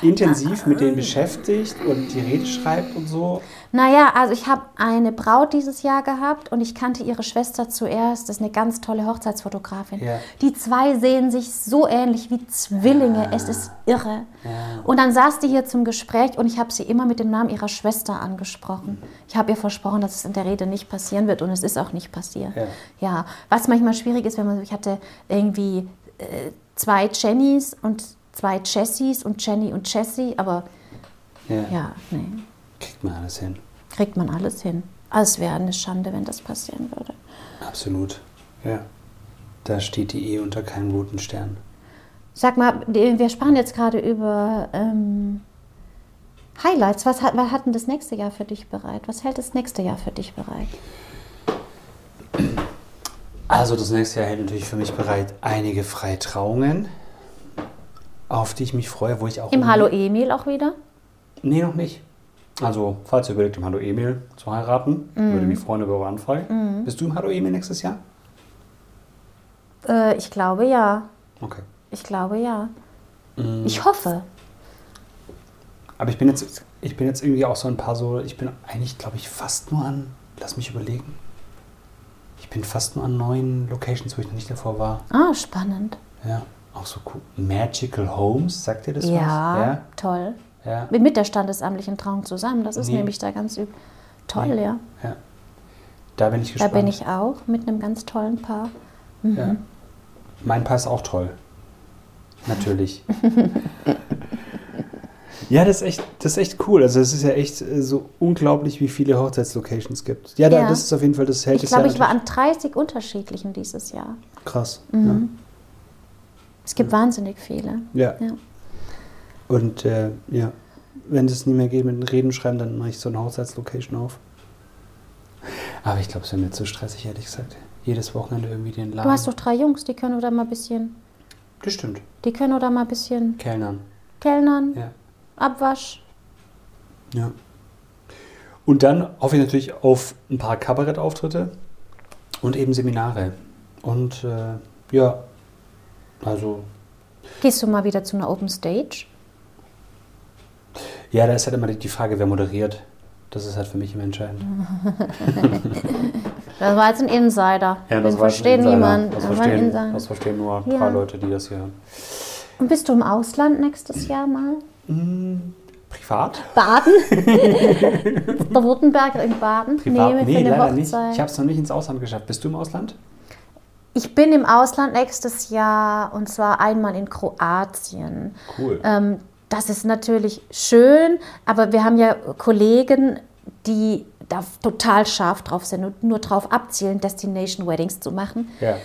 intensiv mit denen beschäftigt und die Rede schreibt und so. Naja, also ich habe eine Braut dieses Jahr gehabt und ich kannte ihre Schwester zuerst. Das ist eine ganz tolle Hochzeitsfotografin. Ja. Die zwei sehen sich so ähnlich wie Zwillinge. Es ist irre. Ja. Und dann saß die hier zum Gespräch und ich habe sie immer mit dem Namen ihrer Schwester angesprochen. Ich habe ihr versprochen, dass es in der Rede nicht passieren wird und es ist auch nicht passiert. Ja. Ja, was manchmal schwierig ist, wenn man, ich hatte irgendwie äh, zwei Jennys und zwei Jessies und Jenny und Jessie, aber Ja, ja, nee, kriegt man alles hin. kriegt man alles hin. Also es wäre eine Schande, wenn das passieren würde. Absolut. Ja. Da steht die Ehe unter keinem guten Stern. Sag mal, wir sprachen jetzt gerade über ähm, Highlights. Was hat, was hat denn das nächste Jahr für dich bereit? Was hält das nächste Jahr für dich bereit? Also das nächste Jahr hält natürlich für mich bereit einige Freitrauungen. auf die ich mich freue, wo ich auch. Im Hallo Emil auch wieder? Nee, noch nicht. Also, falls ihr überlegt, im Hallo Emil zu heiraten, Mhm. würde mich freuen über eure Anfrage. Bist du im Hallo Emil nächstes Jahr? Äh, ich glaube ja. Okay. Ich glaube ja. Mhm. Ich hoffe. Aber ich bin jetzt, ich bin jetzt irgendwie auch so ein paar so, ich bin eigentlich, glaube ich, fast nur an, lass mich überlegen. Ich bin fast nur an neuen Locations, wo ich noch nicht davor war. Ah, spannend. Ja, auch so cool. Magical Homes, sagt ihr das Ja, was? toll. Ja, ja, Mit, der standesamtlichen Trauung zusammen. Das ist Nee. nämlich da ganz. Toll, Nee. ja. ja. Da bin ich Da gespannt. bin ich auch mit einem ganz tollen Paar. Ja. Mein Paar ist auch toll. Natürlich. ja, das ist, echt, das ist echt cool. Also es ist ja echt äh, so unglaublich, wie viele Hochzeitslocations gibt. Ja, da, Ja. das ist auf jeden Fall, das hält Ich es glaube, ja ich war an 30 unterschiedlichen dieses Jahr. Krass. Es gibt wahnsinnig viele. Ja. Und äh, ja, wenn es nie mehr geht mit den Reden schreiben, dann mache ich so eine Hochzeitslocation auf. Aber ich glaube, es wäre mir zu stressig, ehrlich gesagt. Jedes Wochenende irgendwie den Laden. Du hast doch drei Jungs, die können oder mal ein bisschen, Das stimmt. die können oder mal ein bisschen Kellnern. Kellnern, Ja. Abwasch. Ja. Und dann hoffe ich natürlich auf ein paar Kabarettauftritte und eben Seminare. Und äh, ja, also, Gehst du mal wieder zu einer Open Stage? Ja, da ist halt immer die Frage, wer moderiert. Das ist halt für mich immer entscheidend. Das war jetzt ein Insider. Den war versteht ein niemand. Das Das ein verstehen, das verstehen nur Ja. drei Leute, die das hier hören. Und bist du im Ausland nächstes Jahr mal? Privat? Baden? Der Württemberg in Baden? Privat? Nee, Nee, leider nicht. Hochzeit. Ich habe es noch nicht ins Ausland geschafft. Bist du im Ausland? Ich bin im Ausland nächstes Jahr und zwar einmal in Kroatien. Cool. Ähm, das ist natürlich schön, aber wir haben ja Kollegen, die da total scharf drauf sind und nur drauf abzielen, Destination Weddings zu machen. Ja.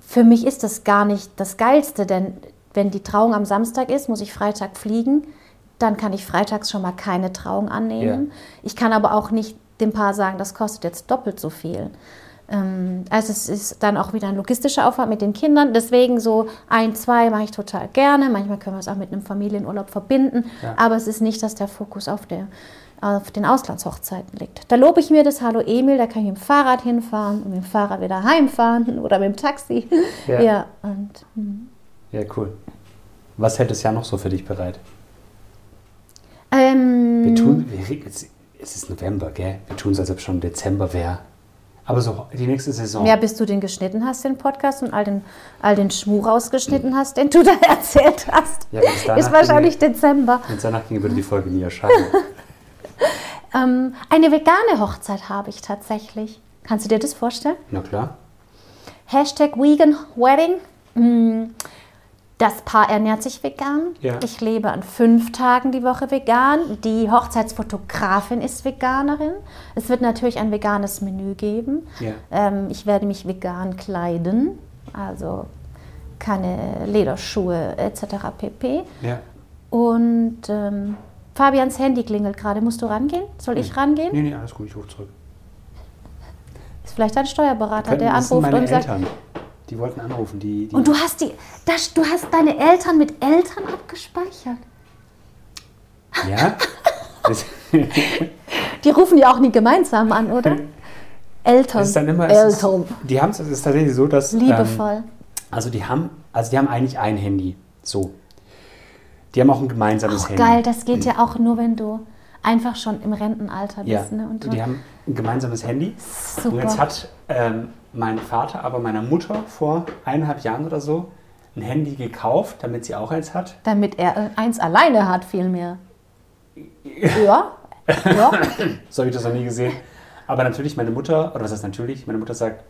Für mich ist das gar nicht das Geilste, denn wenn die Trauung am Samstag ist, muss ich Freitag fliegen. Dann kann ich freitags schon mal keine Trauung annehmen. Ja. Ich kann aber auch nicht dem Paar sagen, das kostet jetzt doppelt so viel. Ähm, Also es ist dann auch wieder ein logistischer Aufwand mit den Kindern. Deswegen so ein, zwei mache ich total gerne. Manchmal können wir es auch mit einem Familienurlaub verbinden. Ja. Aber es ist nicht, dass der Fokus auf, der, auf den Auslandshochzeiten liegt. Da lobe ich mir das Hallo Emil, da kann ich mit dem Fahrrad hinfahren und mit dem Fahrrad wieder heimfahren oder mit dem Taxi. Ja. Ja, und hm. Ja, cool. Was hält das Jahr noch so für dich bereit? ähm, Wir tun, wir, es es ist November, gell? Wir tun es, als ob es schon Dezember wäre. Aber so die nächste Saison. ja, bis du den geschnitten hast, den Podcast, und all den, all den Schmuh rausgeschnitten hast, den du da erzählt hast, Ja, ist wahrscheinlich Dezember. Wenn es danach ginge, würde die Folge nie erscheinen. Ähm, eine vegane Hochzeit habe ich tatsächlich. Kannst du dir das vorstellen? Na klar. Hashtag Vegan Wedding. Mm, Das Paar ernährt sich vegan. Ja. Ich lebe an fünf Tagen die Woche vegan. Die Hochzeitsfotografin ist Veganerin. Es wird natürlich ein veganes Menü geben. Ja. Ähm, ich werde mich vegan kleiden. Also keine Lederschuhe etc. pp. Ja. Und ähm, Fabians Handy klingelt gerade. Musst du rangehen? Soll ich rangehen? Nee, nee, alles gut, ich rufe zurück. Ist vielleicht ein Steuerberater, der anruft und sagt. Eltern. Die wollten anrufen. Die, die Und du hast die, das, du hast deine Eltern mit Eltern abgespeichert. Ja? Die rufen ja auch nie gemeinsam an, oder? Eltern. ist dann immer. Es ist, Eltern. die haben es ist tatsächlich so, dass. Ähm, Liebevoll. also die haben, also die haben eigentlich ein Handy. So. Die haben auch ein gemeinsames Auch Handy. geil, das geht ja auch nur, wenn du einfach schon im Rentenalter Ja, bist. Ne? Und die haben ein gemeinsames Handy. Super. Und jetzt hat ähm, mein Vater aber meiner Mutter vor eineinhalb Jahren oder so ein Handy gekauft, damit sie auch eins hat. Damit er äh, eins alleine hat, vielmehr. Ja. ja. So habe ich das noch nie gesehen. Aber natürlich, meine Mutter, oder was heißt natürlich, meine Mutter sagt,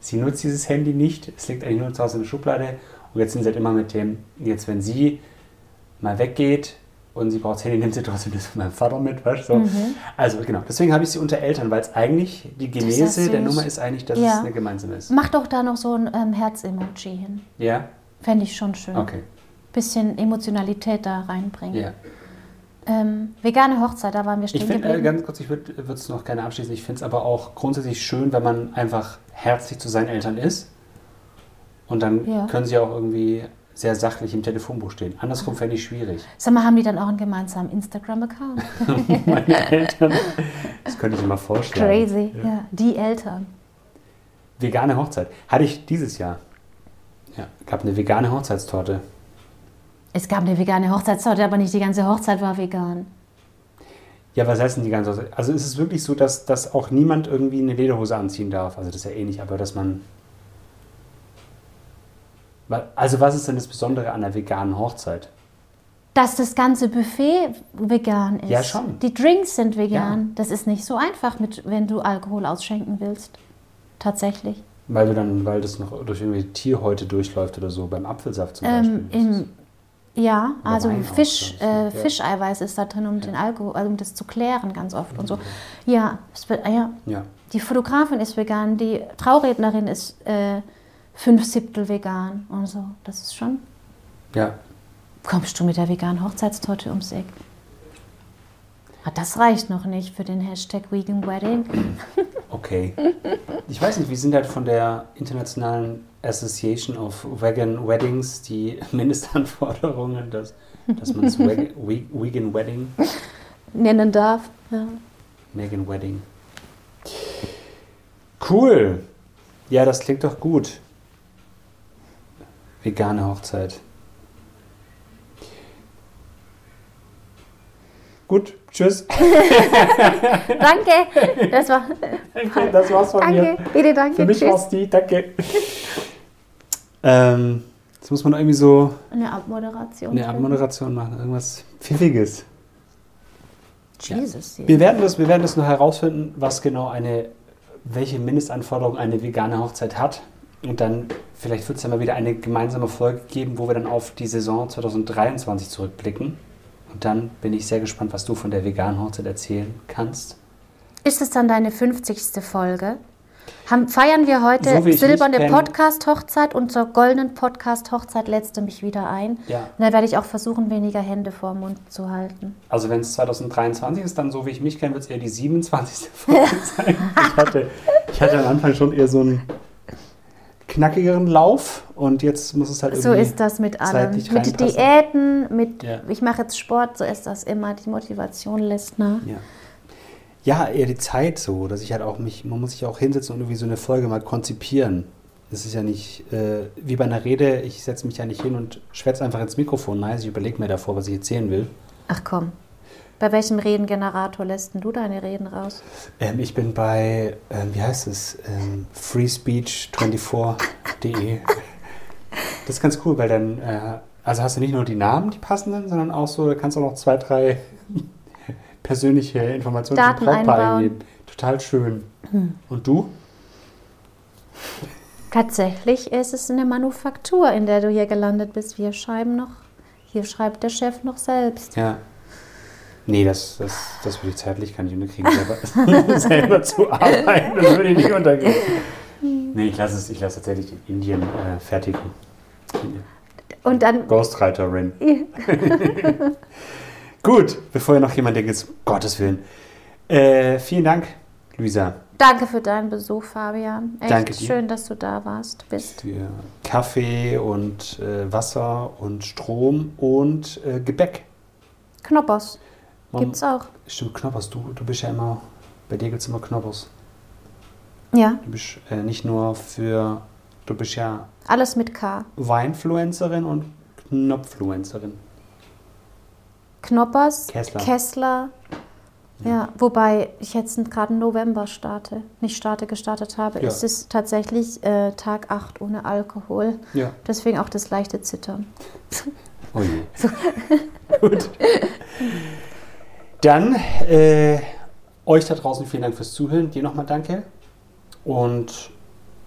sie nutzt dieses Handy nicht, es liegt eigentlich nur zu Hause in der Schublade. Und jetzt sind sie halt immer mit dem, jetzt wenn sie mal weggeht und sie braucht das Handy, nimmt sie trotzdem das von meinem Vater mit, weißt du? So. Also genau, deswegen habe ich sie unter Eltern, weil es eigentlich, die Mhm. Genese der. Nummer ist eigentlich, dass Ja. es eine gemeinsame ist. Mach doch da noch so ein ähm, Herz-Emoji hin. Ja? Fände ich schon schön. Okay. Bisschen Emotionalität da reinbringen. Ja. Ähm, vegane Hochzeit, da waren wir Ich stehen finde, äh, geblieben. ganz kurz, ich würde es noch gerne abschließen, ich finde es aber auch grundsätzlich schön, wenn man einfach herzlich zu seinen Eltern ist. Und dann Ja. können sie auch irgendwie sehr sachlich im Telefonbuch stehen. Andersrum fände ich schwierig. Sag mal, haben die dann auch einen gemeinsamen Instagram-Account? Meine Eltern, das könnte ich mir mal vorstellen. Crazy, ja. ja. Die Eltern. Vegane Hochzeit. Hatte ich dieses Jahr. Ja, gab eine vegane Hochzeitstorte. Es gab eine vegane Hochzeitstorte, aber nicht die ganze Hochzeit war vegan. Ja, was heißt denn die ganze Hochzeit? Also ist es wirklich so, dass, dass auch niemand irgendwie eine Lederhose anziehen darf? Also das ist ja eh nicht, aber dass man... Also was ist denn das Besondere an einer veganen Hochzeit? Dass das ganze Buffet vegan ist. Ja, schon. Die Drinks sind vegan. Ja. Das ist nicht so einfach, mit, wenn du Alkohol ausschenken willst. Tatsächlich. Weil wir dann, weil das noch durch irgendwie Tierhäute durchläuft oder so, beim Apfelsaft zum ähm, Beispiel. Im, ja, Oder also Fisch, äh, Fischeiweiß ist da drin, um ja. den Alkohol, also um das zu klären ganz oft und so. Ja, wird, ja. ja. Die Fotografin ist vegan, die Traurednerin ist äh, fünf Siebtel vegan und so. Das ist schon. Ja. Kommst du mit der veganen Hochzeitstorte ums Eck? Ah, das reicht noch nicht für den Hashtag Vegan Wedding. Okay. Ich weiß nicht, wie sind halt von der internationalen Association of Vegan Weddings die Mindestanforderungen, dass, dass man es Vegan Wedding nennen darf. Ja. Vegan Wedding. Cool. Ja, das klingt doch gut. Vegane Hochzeit. Gut, tschüss. danke. Das war. Danke, das war's von danke. mir. Bitte, danke. Für mich war's die. Danke. Ähm, jetzt muss man irgendwie so. Eine Abmoderation. Eine Abmoderation machen. Irgendwas Pfiffiges. Jesus. Ja. Wir, werden das, wir werden das noch herausfinden, was genau eine. welche Mindestanforderung eine vegane Hochzeit hat. Und dann, vielleicht wird es ja mal wieder eine gemeinsame Folge geben, wo wir dann auf die Saison 2023 zurückblicken. Und dann bin ich sehr gespannt, was du von der veganen Hochzeit erzählen kannst. Ist es dann deine 50. Folge? Haben, feiern wir heute so silberne Podcast-Hochzeit und zur goldenen Podcast-Hochzeit du mich wieder ein. Ja. Und dann werde ich auch versuchen, weniger Hände vor Mund zu halten. Also wenn es 2023 ist, dann so wie ich mich kenne, wird es eher die 27. Folge sein. Ich hatte, ich hatte am Anfang schon eher so einen knackigeren Lauf und jetzt muss es halt irgendwie. So ist das mit allem. Mit Diäten, mit ja. ich mache jetzt Sport, so ist das immer. Die Motivation lässt nach. Ja. Ja, eher die Zeit so, dass ich halt auch mich, man muss sich auch hinsetzen und irgendwie so eine Folge mal konzipieren. Es ist ja nicht äh, wie bei einer Rede, ich setze mich ja nicht hin und schwätze einfach ins Mikrofon. Nein, ich überlege mir davor, was ich erzählen will. Ch komm. Bei welchem Redengenerator lässt du deine Reden raus? Ähm, ich bin bei, ähm, wie heißt es, ähm, freespeech24.de. das ist ganz cool, weil dann, äh, also hast du nicht nur die Namen, die passenden, sondern auch so, da kannst du auch noch zwei, drei persönliche Informationen Daten zum Brautpaar eingeben. Total schön. Hm. Und du? Tatsächlich ist es eine Manufaktur, in der du hier gelandet bist. Wir schreiben noch, hier schreibt der Chef noch selbst. Ja. Nee, das, das, das würde ich zeitlich gar nicht unterkriegen, selber, selber zu arbeiten. Das würde ich nicht untergehen. Nee, ich lasse es, ich lasse tatsächlich in Indien äh, fertigen. Und dann. Ghostwriterin. Gut, bevor ihr noch jemand denkt, jetzt, Gottes Willen. Äh, vielen Dank, Luisa. Danke für deinen Besuch, Fabian. Echt Danke dir. schön, dass du da warst, bist. Für Kaffee und äh, Wasser und Strom und äh, Gebäck. Knoppers. Man, Gibt's auch. Stimmt, Knoppers. Du, du bist ja immer, bei dir gibt es immer Knoppers. Ja. Du bist äh, nicht nur für, du bist ja... Alles mit K. Weinfluencerin und Knopfluencerin. Knoppers, Kessler. Kessler. Ja. ja, wobei ich jetzt gerade November starte, nicht starte, gestartet habe. Ja. Es ist tatsächlich äh, Tag 8 ohne Alkohol. Ja. Deswegen auch das leichte Zittern. Oh je. Gut. Dann äh, euch da draußen vielen Dank fürs Zuhören. Dir nochmal danke. Und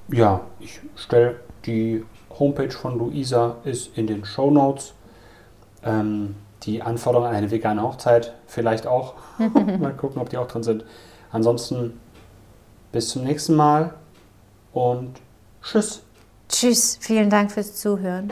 ja, ich stelle die Homepage von Luisa ist in den Show Notes. Ähm, die Anforderungen an eine vegane Hochzeit vielleicht auch. mal gucken, ob die auch drin sind. Ansonsten bis zum nächsten Mal und tschüss. Tschüss, vielen Dank fürs Zuhören.